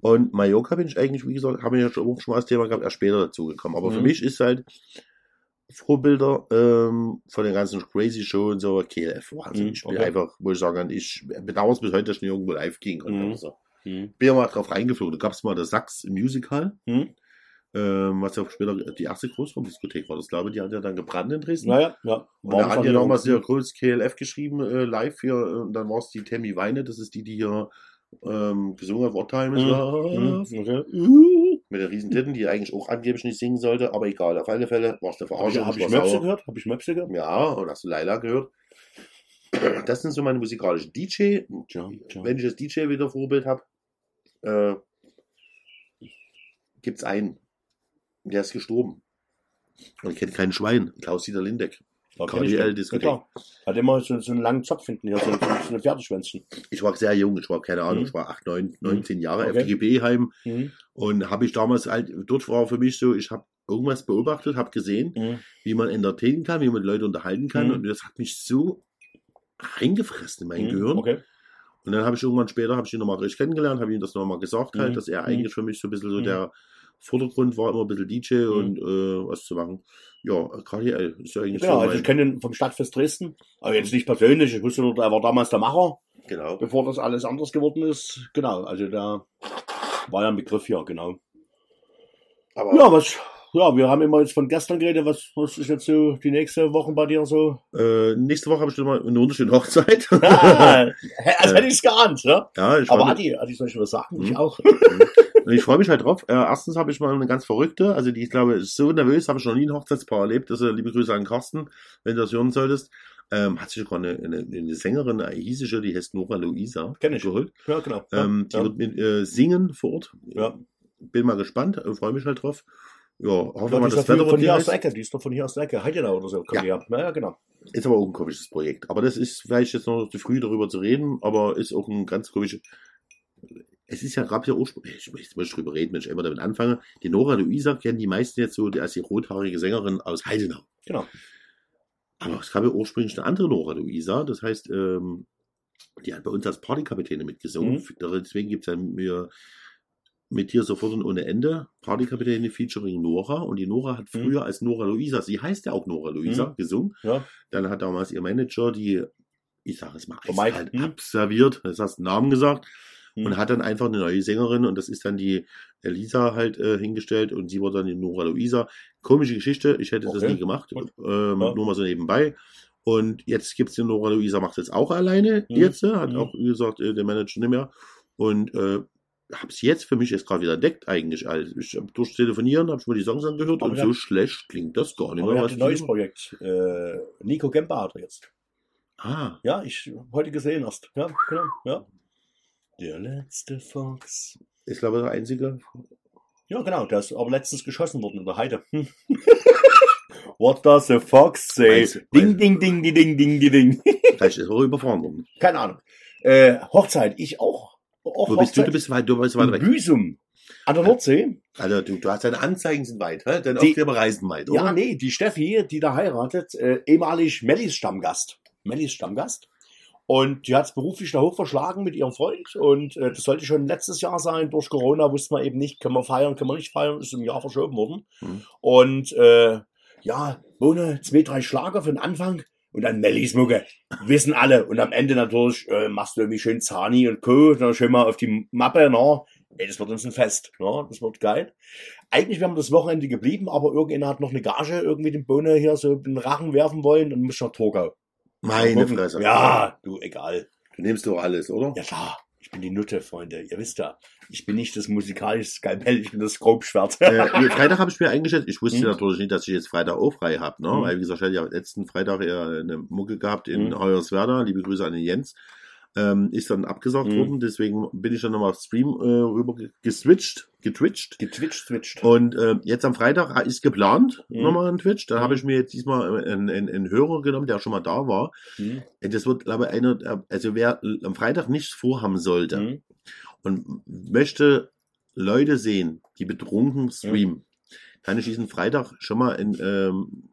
Und Mallorca bin ich eigentlich, wie gesagt, habe ich ja schon auch schon mal als Thema gehabt, erst später dazu gekommen. Aber für Mhm. mich ist halt Vorbilder ähm, von den ganzen Crazy Show und so, KLF, Wahnsinn. Mhm, Ich bin einfach, wo ich sagen ich bedauere es bis heute, dass ich nicht irgendwo live gehen konnte. Mhm. So. Mhm. Bin ja mal drauf reingeflogen. Da gab es mal das Sachs Musical, Mhm. ähm, was ja auch später die erste Großraumdiskothek war. Das glaube ich, die hat ja dann gebrannt in Dresden. Naja, ja. Und da hat ja damals der große KLF geschrieben, äh, live hier, äh, und dann war es die Tammy Weine, das ist die, die hier ähm, gesungen hat, What Time is Mhm. Love, Mhm. Okay. mit den riesen Titten, die eigentlich auch angeblich nicht singen sollte, aber egal, auf alle Fälle war es eine Habe ich, Verarschung. hab ich Möpse gehört? Habe ich Möpse gehört? Ja, und hast du Laila gehört? Das sind so meine musikalischen DJ. Tja, tja. Wenn ich das DJ wieder Vorbild habe, äh, gibt es einen, der ist gestorben. Und kennt kein Schwein, Klaus-Dieter Lindeck. KDL. Diskothek. Ja. Hat immer so, so einen langen Zopf hinten hier, so, so, so eine Pferdeschwänzchen. Ich war sehr jung, ich war keine Ahnung, Mhm. ich war 8, 9, 19 Jahre, Okay. FDGB-Heim. Mhm. Und habe ich damals halt, dort war für mich so, ich habe irgendwas beobachtet, habe gesehen, Mhm. wie man entertainen kann, wie man Leute unterhalten kann. Mhm. Und das hat mich so reingefressen in mein Mhm. Gehirn. Okay. Und dann habe ich irgendwann später, habe ich ihn nochmal richtig kennengelernt, habe ihm das nochmal gesagt, halt, Mhm. dass er Mhm. eigentlich für mich so ein bisschen so Mhm. der Vordergrund war, immer ein bisschen DJ Mhm. und äh, was zu machen. Ja, KDL ist ja eigentlich Genau, so also ich kenne ihn vom Stadtfest Dresden, aber jetzt nicht persönlich. Ich wusste nur, er war damals der Macher, genau. bevor das alles anders geworden ist. Genau, also der war ja ein Begriff hier, genau. Aber Ja, was, ja, wir haben immer jetzt von gestern geredet. Was, was ist jetzt so die nächste Woche bei dir so? äh, nächste Woche habe ich schon mal eine wunderschöne Hochzeit. Ah, als hätte ich es geahnt, ne? ja, ich Aber Adi, Adi, soll ich was sagen? Mhm. Ich auch. Und ich freue mich halt drauf. Äh, erstens habe ich mal eine ganz verrückte, also die, ich glaube, ist so nervös, habe ich noch nie ein Hochzeitspaar erlebt. Also liebe Grüße an Carsten, wenn du das hören solltest. Ähm, hat sich sogar eine, eine, eine Sängerin, eine hiesische, die heißt Nora Luisa, Kenn ich. geholt. Ja, genau. Ähm, die ja. wird mit äh, singen vor Ort. Ja. Bin mal gespannt, äh, freue mich halt drauf. Ja, hoffe Ja, mal, das Wetter von hier aus der. Ecke, die ist doch von hier aus der Ecke. Heidenau oder so. Ja. Ja, ja, genau. Ist aber auch ein komisches Projekt. Aber das ist vielleicht jetzt noch zu früh darüber zu reden, aber ist auch ein ganz komisches. Es ist ja, ja ursprünglich, ich möchte nicht drüber reden, wenn ich immer damit anfange. Die Nora Luisa kennen die meisten jetzt so die- als die rothaarige Sängerin aus Heidenau. Genau. Aber es gab ja ursprünglich eine andere Nora Luisa, das heißt, ähm, die hat bei uns als Partykapitäne mitgesungen. Mhm. Deswegen gibt es ja mir mit dir sofort und ohne Ende Partykapitäne featuring Nora. Und die Nora hat Mhm. früher als Nora Luisa, sie heißt ja auch Nora Luisa, Mhm. gesungen. Ja. Dann hat damals ihr Manager die, ich sage es mal, halt hm? abserviert, das hast du den Namen gesagt, Hm. und hat dann einfach eine neue Sängerin und das ist dann die Elisa halt äh, hingestellt und sie wurde dann die Nora Luisa. Komische Geschichte, ich hätte das Okay, nie gemacht, ähm, Ja. nur mal so nebenbei. Und jetzt gibt's die Nora Luisa, macht jetzt auch alleine Hm. jetzt, äh, hat auch, wie gesagt, äh, der Manager nicht mehr. Und äh, habe es jetzt für mich jetzt gerade wieder entdeckt eigentlich. Also ich hab durch Telefonieren habe ich mir die Songs angehört Aber und so haben- schlecht klingt das gar nicht mehr. ein neues Projekt. Äh, Nico Gemper hat er jetzt. Ah, Ja, ich heute gesehen erst. Ja, genau. Ja. Der letzte Fox. ist glaube ich der einzige. Ja, genau. Der ist aber letztens geschossen worden in der Heide. What does the fox say? Du- Ding, ding, ding, ding, ding, ding, ding, ding. Vielleicht ist er auch überfahren worden. Keine Ahnung. Äh, Hochzeit, ich auch. Auch Wo bist du? Hochzeit Du bist weit, du bist weit weg. Büsum. An der Nordsee. Also du, du hast deine Anzeigen sind weit, hä? Deine Die- Aufkleber reisen weit, oder? Ja, nee, die Steffi, die da heiratet, äh, ehemalig Mellis Stammgast. Mellis Stammgast. Und die hat es beruflich da hoch verschlagen mit ihrem Freund. Und äh, das sollte schon letztes Jahr sein. Durch Corona wusste man eben nicht, können wir feiern, können wir nicht feiern. Ist im Jahr verschoben worden. Mhm. Und äh, ja, ohne zwei, drei Schlager für den Anfang. Und dann Mellis Mucke. Wissen alle. Und am Ende natürlich äh, machst du irgendwie schön Zani und Co. Dann schön mal auf die Mappe. Na, ey, das wird uns ein Fest. Na, das wird geil. Eigentlich wären wir das Wochenende geblieben, aber irgendeiner hat noch eine Gage irgendwie den Bohne hier so in den Rachen werfen wollen und muss nach Torgau. Meine. Fresse. Ja, du, egal. Du nimmst doch alles, oder? Ja klar, ich bin die Nutte, Freunde. Ihr wisst ja, ich bin nicht das musikalische Skalpell, ich bin das Grobschwert. äh, Freitag habe ich mir eingeschätzt, ich wusste Hm. natürlich nicht, dass ich jetzt Freitag auch frei habe, ne? Hm. Weil wie gesagt, ich hatte ja letzten Freitag ja eine Mucke gehabt in Hm. Hoyerswerda, liebe Grüße an den Jens. Ähm, ist dann abgesagt Hm. worden, deswegen bin ich dann nochmal auf Stream äh, rüber ge- geswitcht, getwitcht. Getwitcht, twitcht. Und äh, jetzt am Freitag ist geplant, Mhm. nochmal ein Twitch. Da Mhm. habe ich mir jetzt diesmal einen, einen, einen Hörer genommen, der schon mal da war. Hm, Äh, Das wird, glaube ich, einer, äh, also wer am Freitag nichts vorhaben sollte hm, und möchte Leute sehen, die betrunken streamen, kann ich diesen Freitag schon mal in, ähm,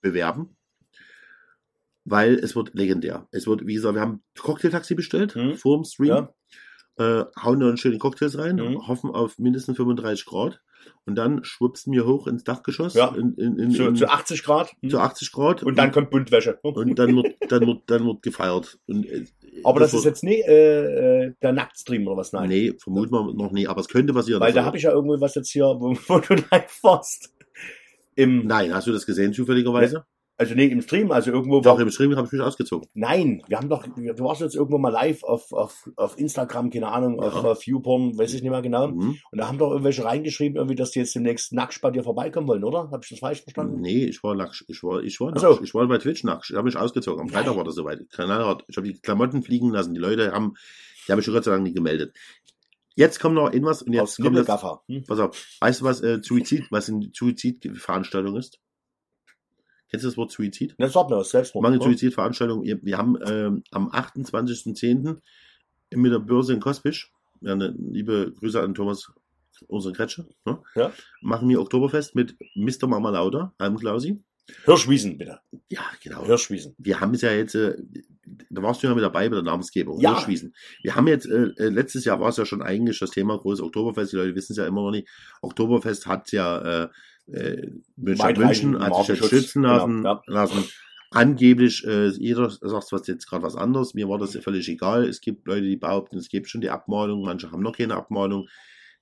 bewerben. Weil es wird legendär. Es wird, wie gesagt, wir haben Cocktailtaxi bestellt Mhm. vor dem Stream. Ja. Äh, hauen dann schöne Cocktails rein, Mhm. hoffen auf mindestens 35 Grad und dann schwupsen wir hoch ins Dachgeschoss Ja. in, in, in, Zu, zu 80 Grad. Hm. zu 80 Grad Und dann kommt Buntwäsche. und dann wird, dann wird, dann wird gefeiert. Und, äh, Aber das, ist wird- jetzt nie äh, äh, der Nacktstream oder was? Nein. Nee, vermuten wir noch nie, aber es könnte passieren. Weil da Also- habe ich ja irgendwo was jetzt hier, wo, wo du live warst. Im, Nein, hast du das gesehen zufälligerweise? Also nee, im Stream, also irgendwo. Doch, im Stream habe ich mich ausgezogen. Nein, wir haben doch, du warst jetzt irgendwo mal live auf, auf, auf Instagram, keine Ahnung, auf, Ja. auf YouPorn, weiß ich nicht mehr genau. Mhm. Und da haben doch irgendwelche reingeschrieben, irgendwie, dass die jetzt demnächst nackt bei dir vorbeikommen wollen, oder? Habe ich das falsch verstanden? Nee, ich war nackt. Ich war, ich war so. Ich war bei Twitch nackt. Ich habe mich ausgezogen. Am Freitag war das soweit. Ich habe die Klamotten fliegen lassen. Die Leute haben, die haben mich schon Gott sei Dank nicht gemeldet. Jetzt kommt noch irgendwas und Aus jetzt kommt das. Hm? pass auf. Weißt du, was äh, Suizid, was eine Suizidveranstaltung ist? Kennst du das Wort Suizid? Das sagt mir was, Selbstmord. Machen ne? Suizidveranstaltung. Wir, haben ähm, am 28.10. mit der Börse in Kospisch, ja, eine liebe Grüße an Thomas, unsere Kretsche, ne? Ja. machen wir Oktoberfest mit Mr. Mama Lauda, einem Klausi. Hirschwiesen, bitte. Ja, genau. Hirschwiesen. Wir haben es ja jetzt, äh, da warst du ja mit dabei bei der Namensgebung, Ja. Hirschwiesen. Wir haben jetzt, äh, äh, letztes Jahr war es ja schon eigentlich das Thema großes Oktoberfest, die Leute wissen es ja immer noch nicht. Oktoberfest hat ja äh, äh, München, Weitreichenden München hat sich jetzt Markenschutz, schützen genau, lassen. ja. lassen. Angeblich, äh, jeder sagt was jetzt gerade was anderes. Mir war das völlig egal. Es gibt Leute, die behaupten, es gibt schon die Abmahnung. Manche haben noch keine Abmahnung.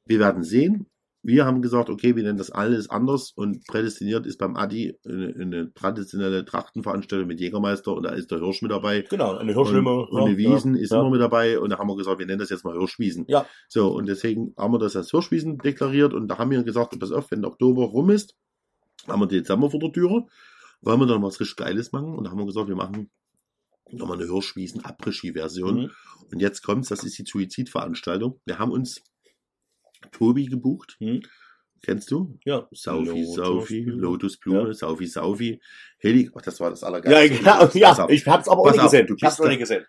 Wir werden sehen. Wir haben gesagt, okay, wir nennen das alles anders und prädestiniert ist beim Adi eine, eine traditionelle Trachtenveranstaltung mit Jägermeister und da ist der Hirsch mit dabei. Genau, eine Und, Hirschlimo. und die Wiesen ist ja. immer mit dabei und da haben wir gesagt, wir nennen das jetzt mal Hirschwiesen. Ja. So, und deswegen haben wir das als Hirschwiesen deklariert und da haben wir gesagt, pass auf, wenn der Oktober rum ist, haben wir die Dezember vor der Türe, wollen wir dann was richtig Geiles machen und da haben wir gesagt, wir machen nochmal eine Hirschwiesen-Après-Ski-Version. Mhm. Und jetzt kommt's, das ist die Suizidveranstaltung. Wir haben uns Tobi gebucht. Mhm. Kennst du? Ja. Saufi, Lotus Saufi, Blume. Lotusblume, Ja. Saufi, Saufi, Heli, oh, das war das Ja, Allergeilste. genau. Pass Ja, auf. ich hab's aber auch Pass nicht auf, gesehen. du Ich hab's bist auch da- nicht gesehen.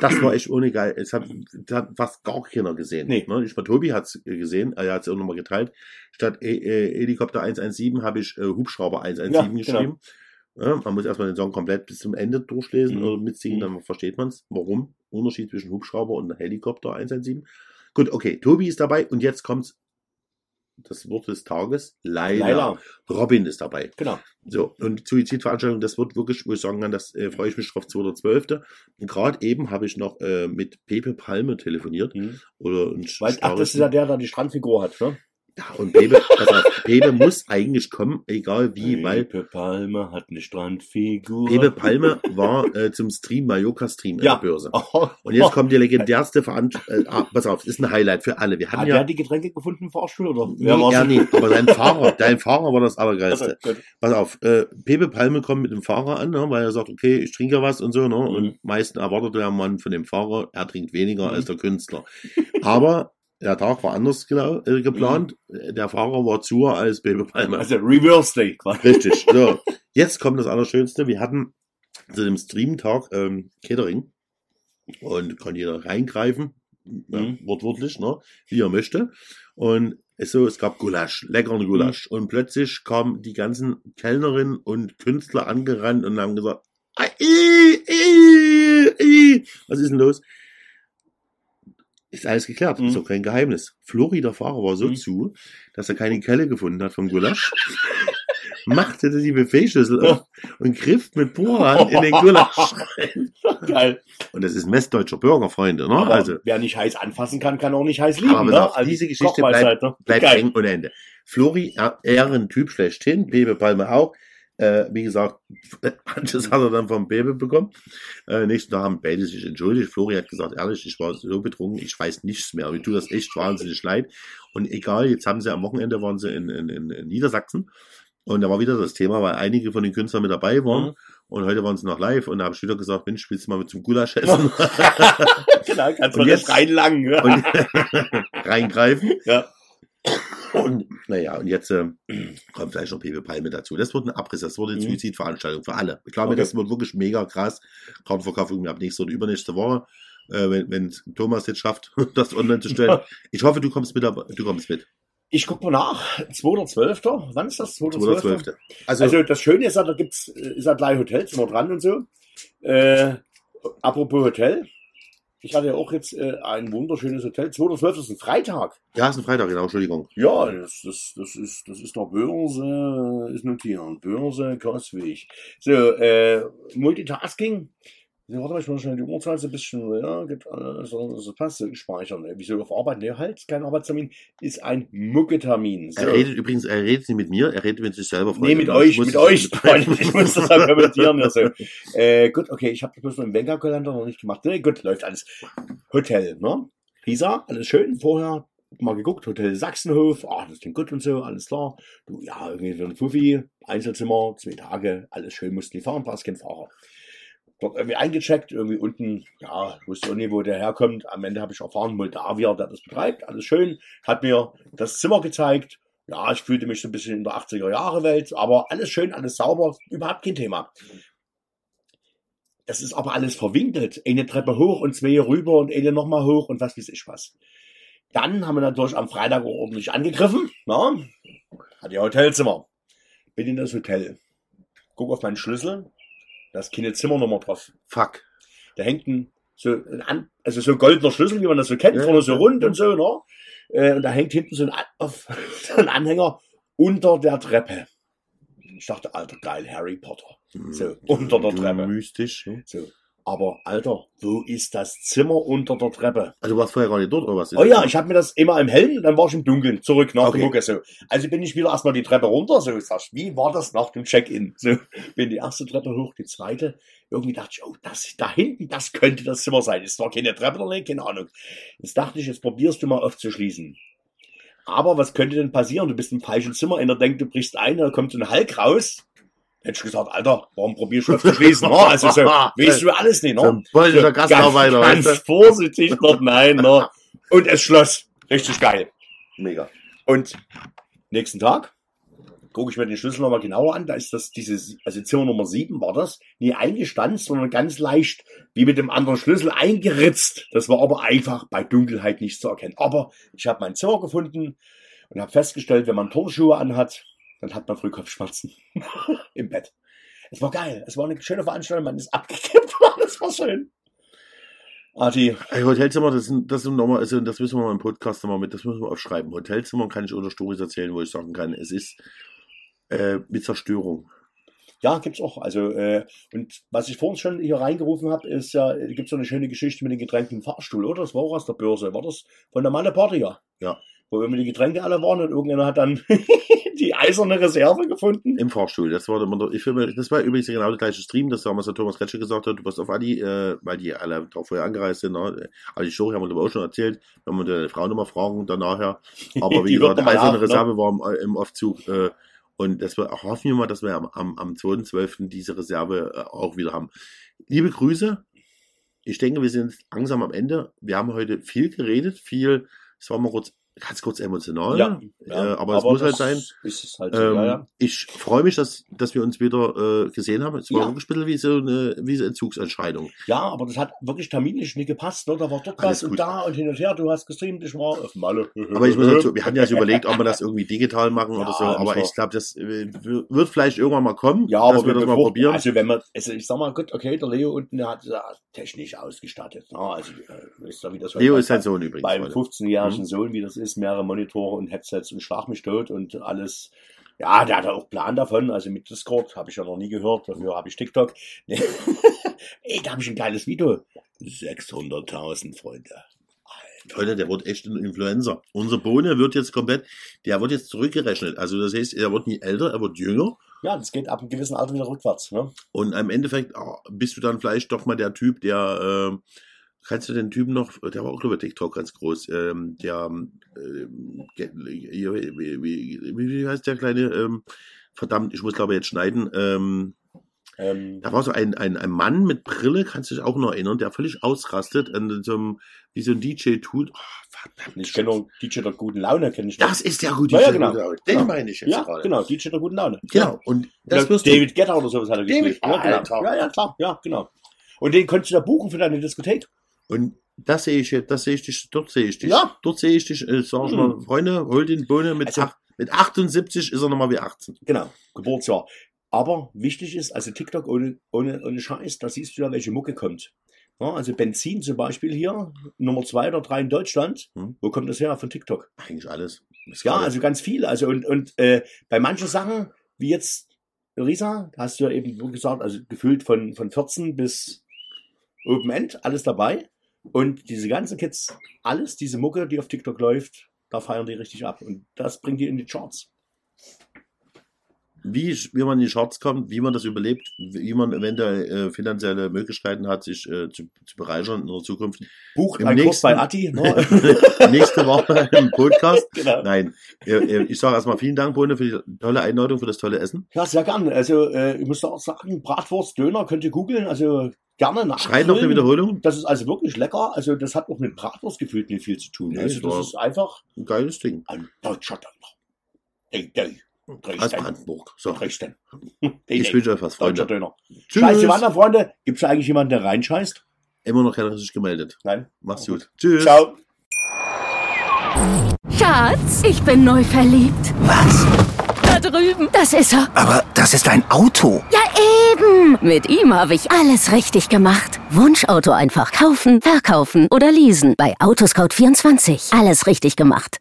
Das war echt ohne geil. Es hat, hat fast gar keiner gesehen. Nee. Ne? Ich war Tobi hat's gesehen, er hat es auch nochmal geteilt. Statt e äh, Helikopter 117 habe ich äh, Hubschrauber 117 Ja, genau. geschrieben. Ja, man muss erstmal den Song komplett bis zum Ende durchlesen Mhm. oder mitsingen, Mhm. dann versteht man es. Warum? Unterschied zwischen Hubschrauber und Helikopter 117. Gut, okay, Tobi ist dabei und jetzt kommt's. Das Wort des Tages. Laila. Robin ist dabei. Genau. So, und Suizidveranstaltung, das wird wirklich, wo ich sagen kann, das äh, freue ich mich drauf, 2.12. Und gerade eben habe ich noch äh, mit Pepe Palme telefoniert. Mhm. Oder ein Weil, ach, das ist ja der, der die Strandfigur hat, ne? Ja, und Bebe, pass auf, Bebe muss eigentlich kommen, egal wie, weil Pepe Palme hat eine Strandfigur. Bebe Palme war äh, zum Stream, Mallorca-Stream Ja. in der Börse. Oh, Und jetzt kommt die legendärste Veranstaltung. Äh, ah, pass auf, das ist ein Highlight für alle. Wir hatten Hat ja er die Getränke gefunden im Fahrstuhl oder? Nee, er nicht, aber dein Fahrer, dein Fahrer war das Allergeilste. Also. Pass auf, äh, Pepe Palme kommt mit dem Fahrer an, ne, weil er sagt, okay, ich trinke was und so, ne? Mhm. Und meisten erwartet der Mann von dem Fahrer, er trinkt weniger Mhm. als der Künstler. Aber der Tag war anders genau, äh, geplant. Der Fahrer war zu als Pepe Palme. Also Reverse Day quasi. Richtig. So, jetzt kommt das Allerschönste. Wir hatten zu dem Streamtag ähm, Catering und kann jeder reingreifen, ja, Mhm. wortwörtlich, ne, wie er möchte. Und es so, es gab Gulasch, leckeren Gulasch. Und plötzlich kamen die ganzen Kellnerinnen und Künstler angerannt und haben gesagt, "Ah, i, i, i." was ist denn los? Ist alles geklärt, Mhm. ist auch kein Geheimnis. Flori, der Fahrer, war so Mhm. zu, dass er keine Kelle gefunden hat vom Gulasch. machte die Buffetschüssel auf und griff mit Bohrhand in den Gulasch rein. Geil. Und das ist Messdeutscher Bürger, Freunde. Ne? Aber Also wer nicht heiß anfassen kann, kann auch nicht heiß lieben. Aber ne? auf diese Geschichte Kochweisheit, ne? bleibt eng ohne Ende. Flori, Ehrentyp schlechthin, Bebe Palme auch. Äh, wie gesagt, manches hat er dann vom Bebe bekommen. Äh, nächsten Tag haben beide sich entschuldigt. Flori hat gesagt, ehrlich, ich war so betrunken, ich weiß nichts mehr. Mir tut das echt wahnsinnig leid. Und egal, jetzt haben sie am Wochenende waren sie in, in, in, Niedersachsen. Und da war wieder das Thema, weil einige von den Künstlern mit dabei waren. Mhm. Und heute waren sie noch live. Und da habe ich wieder gesagt, Mensch, willst du mal mit zum Gulasch essen? genau, kannst du jetzt- jetzt reinlangen. Ja. und reingreifen. ja. Und naja, und jetzt ähm, kommt vielleicht noch Pepe Palme dazu. Das wird ein Abriss, das wird eine Mhm. Suizidveranstaltung für alle. Ich glaube, Okay. das wird wirklich mega krass. Kartenverkaufung ab nächste oder übernächste Woche, äh, wenn, wenn Thomas jetzt schafft, das online zu stellen. Ich hoffe, du kommst mit. Du kommst mit. Ich guck mal nach. 2.12. Wann ist das? 2.12. 2.12. Also, Also das Schöne ist ja, da gibt's äh, ist ja gleich Hotelzimmer dran und so. Äh, apropos Hotel. Ich hatte ja auch jetzt äh, ein wunderschönes Hotel. 2.12. ist ein Freitag. ja, ist ein Freitag, genau, Entschuldigung. Ja, das, das, das ist, das ist doch Börse, ist notiert. Börse, Kostweg. So, äh, Multitasking. So, warte mal, ich muss schnell die Uhrzeit so ein bisschen, ja, alles, das passt, speichern. Äh, Wieso auf Arbeit? Nee, halt, kein Arbeitstermin, ist ein Mucketermin. So. Er redet übrigens, er redet nicht mit mir, er redet mit sich selber. Nee, Freunde. mit Ich euch, muss mit das- euch, Freunde. Ich muss das halt kommentieren. Also. Äh, gut, okay, ich habe das bloß noch im Wenger-Kalender noch nicht gemacht. Nee, gut, läuft alles. Hotel, ne? Pisa, alles schön. Vorher mal geguckt, Hotel Sachsenhof. Ah, das klingt gut und so, alles klar. Du, ja, irgendwie für ein Fuffi, Einzelzimmer, zwei Tage, alles schön, mussten die fahren, passt kein Fahrer. Dort irgendwie eingecheckt, irgendwie unten, ja, wusste auch nicht, wo der herkommt. Am Ende habe ich erfahren, Moldawier, der das betreibt, alles schön. Hat mir das Zimmer gezeigt. Ja, ich fühlte mich so ein bisschen in der 80er Jahre Welt, aber alles schön, alles sauber, überhaupt kein Thema. Das ist aber alles verwinkelt. Eine Treppe hoch und zwei rüber und eine nochmal hoch und was weiß ich was. Dann haben wir natürlich am Freitag auch ordentlich angegriffen. Na? Hat ja Hotelzimmer. Bin in das Hotel. Guck auf meinen Schlüssel. Da ist keine Zimmernummer drauf. Fuck. Da hängt ein, so ein, also so ein goldener Schlüssel, wie man das so kennt, Ja, vorne so rund und so, ne? Äh, und da hängt hinten so ein, auf, ein Anhänger unter der Treppe. Ich dachte, alter, geil, Harry Potter. So, unter der Treppe. Mystisch. So. Aber, Alter, wo ist das Zimmer unter der Treppe? Also du warst vorher gar nicht dort, oder was? Oh ja, ich habe mir das immer im Hellen und dann war ich im Dunkeln zurück nach Okay. dem Mucke. So. Also bin ich wieder erstmal die Treppe runter. So, sag ich, wie war das nach dem Check-in? So, bin die erste Treppe hoch, die zweite. Irgendwie dachte ich, oh, das da hinten, das könnte das Zimmer sein. Ist zwar keine Treppe oder nicht, keine Ahnung. Jetzt dachte ich, jetzt probierst du mal aufzuschließen. Aber was könnte denn passieren? Du bist im falschen Zimmer, einer denkt, du brichst ein, da kommt so ein Hulk raus. Hätte ich gesagt, Alter, warum probierst du aufzuschließen? ne? Also so, weißt du alles nicht, So ne? ein polnischer So, Gastarbeiter, Ganz, ganz vorsichtig noch, nein, ne? Und es schloss. Richtig geil. Mega. Und nächsten Tag gucke ich mir den Schlüssel nochmal genauer an. Da ist das diese, also Zimmer Nummer 7 war das, nie eingestanzt, sondern ganz leicht wie mit dem anderen Schlüssel eingeritzt. Das war aber einfach bei Dunkelheit nicht zu erkennen. Aber ich habe mein Zimmer gefunden und habe festgestellt, wenn man Turnschuhe anhat, dann hat man früh Kopfschmerzen im Bett. Es war geil. Es war eine schöne Veranstaltung. Man ist abgekippt worden. Es war schön. Arti, Ey, Hotelzimmer, das sind, das sind nochmal, also das müssen wir mal im Podcast nochmal mit, das müssen wir aufschreiben. Hotelzimmer kann ich unter Stories erzählen, wo ich sagen kann, es ist äh, mit Zerstörung. Ja, gibt's auch. Also, äh, und was ich vorhin schon hier reingerufen habe, ist ja, äh, gibt's so eine schöne Geschichte mit den Getränken im Fahrstuhl, oder? Das war auch aus der Börse. War das von der Malle Party, ja? Ja. Wo immer die Getränke alle waren und irgendeiner hat dann die eiserne Reserve gefunden. Im Fahrstuhl. Das war, immer, ich finde, das war übrigens genau der gleiche Stream, das damals der Thomas Retsche gesagt hat, du warst auf Adi, äh, weil die alle drauf vorher angereist sind. Ne? Also die Story haben wir aber auch schon erzählt, wenn wir die Frau nochmal fragen dann nachher. Aber wie Die gesagt, mal eiserne ne? Reserve war im, im Aufzug. Äh, und das wir, hoffen wir mal, dass wir am, am, am 2.12. diese Reserve äh, auch wieder haben. Liebe Grüße. Ich denke, wir sind langsam am Ende. Wir haben heute viel geredet, viel, es war mal kurz, ganz kurz emotional. Ja, äh, aber, es muss halt sein. Halt Ähm, ja, ja. Ich freue mich, dass, dass wir uns wieder äh, gesehen haben. Es war Ja. wirklich ein bisschen wie so eine, wie so eine Entzugsentscheidung. ja, aber das hat wirklich terminlich nicht gepasst. Ne? Da war dort Alles was und gut. da und hin und her. Du hast gestreamt, ich war auf Malle. Aber ich muss dazu, wir hatten ja überlegt, ob wir das irgendwie digital machen oder Ja, so. Aber ich glaube, das äh, wird vielleicht irgendwann mal kommen, Ja, aber wir das mal probieren. Also wenn man, also ich sag mal, gut, okay, der Leo unten, der hat ja technisch ausgestattet. Ne? Also äh, ist ja wie das Leo ist sein Sohn übrigens. beim Freunde. 15-jährigen Mhm. Sohn, wie das ist, mehrere Monitore und Headsets und Schlag mich tot und alles. Ja, der hat auch Plan davon. Also mit Discord habe ich ja noch nie gehört. Dafür habe ich TikTok. Ey, da habe ich ein geiles Video. 600.000 Freunde. Leute, der wird echt ein Influencer. Unser Bohne wird jetzt komplett, der wird jetzt zurückgerechnet. Also das heißt, er wird nie älter, er wird jünger. Ja, das geht ab einem gewissen Alter wieder rückwärts. Ne? Und im Endeffekt ah, bist du dann vielleicht doch mal der Typ, der, äh, kannst du den Typen noch, der war auch über TikTok ganz groß, ähm, der, ähm, wie, wie, wie, heißt der kleine, ähm, verdammt, ich muss glaube ich jetzt schneiden, ähm, Ähm, da war so ein, ein, ein Mann mit Brille, kannst du dich auch noch erinnern, der völlig ausrastet, und so einem, wie so ein DJ tut. Oh, verdammt. ich kenne DJ der guten Laune, kenne ich. das ist der gute Ja, ja, DJ, genau. Den Ja. meine ich jetzt ja, gerade. genau, DJ der guten Laune. Genau. Und das Ja, wirst David Guetta oder sowas hat er David- gespielt. Ja, Alter. genau. ja, ja, klar. Ja, genau. Und den konntest du da buchen für deine Diskothek. Und das sehe ich jetzt, das sehe ich dich, dort sehe ich dich. Ja. Dort sehe ich dich, äh, sag ich Mhm. mal, Freunde, hol den Bohne mit, Also- ach, mit 78 ist er nochmal wie 18. Genau, Geburtsjahr. Aber wichtig ist, also TikTok ohne, ohne, ohne Scheiß, da siehst du ja, welche Mucke kommt. Ja, also Benzin zum Beispiel hier, Nummer zwei oder drei in Deutschland. Hm. Wo kommt das her? Von TikTok. Eigentlich alles. Ist Ja, also ganz viel. Also und, und äh, bei manchen Sachen, wie jetzt Risa, hast du ja eben gesagt, also gefüllt von, von 14 bis Open End, alles dabei. Und diese ganzen Kids, alles, diese Mucke, die auf TikTok läuft, da feiern die richtig ab. Und das bringt die in die Charts. Wie, wie man in die Charts kommt, wie man das überlebt, wie man eventuell äh, finanzielle Möglichkeiten hat, sich äh, zu, zu bereichern in der Zukunft. Bucht Im ein Kurs nächsten- bei Atti. Ne? Nächste Woche im Podcast. genau. Nein, ich sage erstmal vielen Dank, Bohne, für die tolle Einladung, für das tolle Essen. Ja, sehr gern. Also äh, ich muss auch sagen, Bratwurst, Döner könnt ihr googeln. Also gerne nach. Schreit noch eine Wiederholung. Das ist also wirklich lecker. Also das hat auch mit Bratwurst gefühlt nicht viel zu tun. Nee, also das ist einfach Ein geiles Ding. ein deutscher Döner. Ey, ey. Aus. Brandenburg. So, Dresden. ich wünsche euch was, Deutscher Freunde. Döner. Tschüss. Scheiße, Wanderfreunde. Gibt es eigentlich jemanden, der reinscheißt? Immer noch keiner sich gemeldet. Nein. Mach's gut. Tschüss. Ciao. Schatz, ich bin neu verliebt. Was? Da drüben. Das ist er. Aber das ist ein Auto. Ja, eben. Mit ihm habe ich alles richtig gemacht. Wunschauto einfach kaufen, verkaufen oder leasen. Bei Autoscout24. Alles richtig gemacht.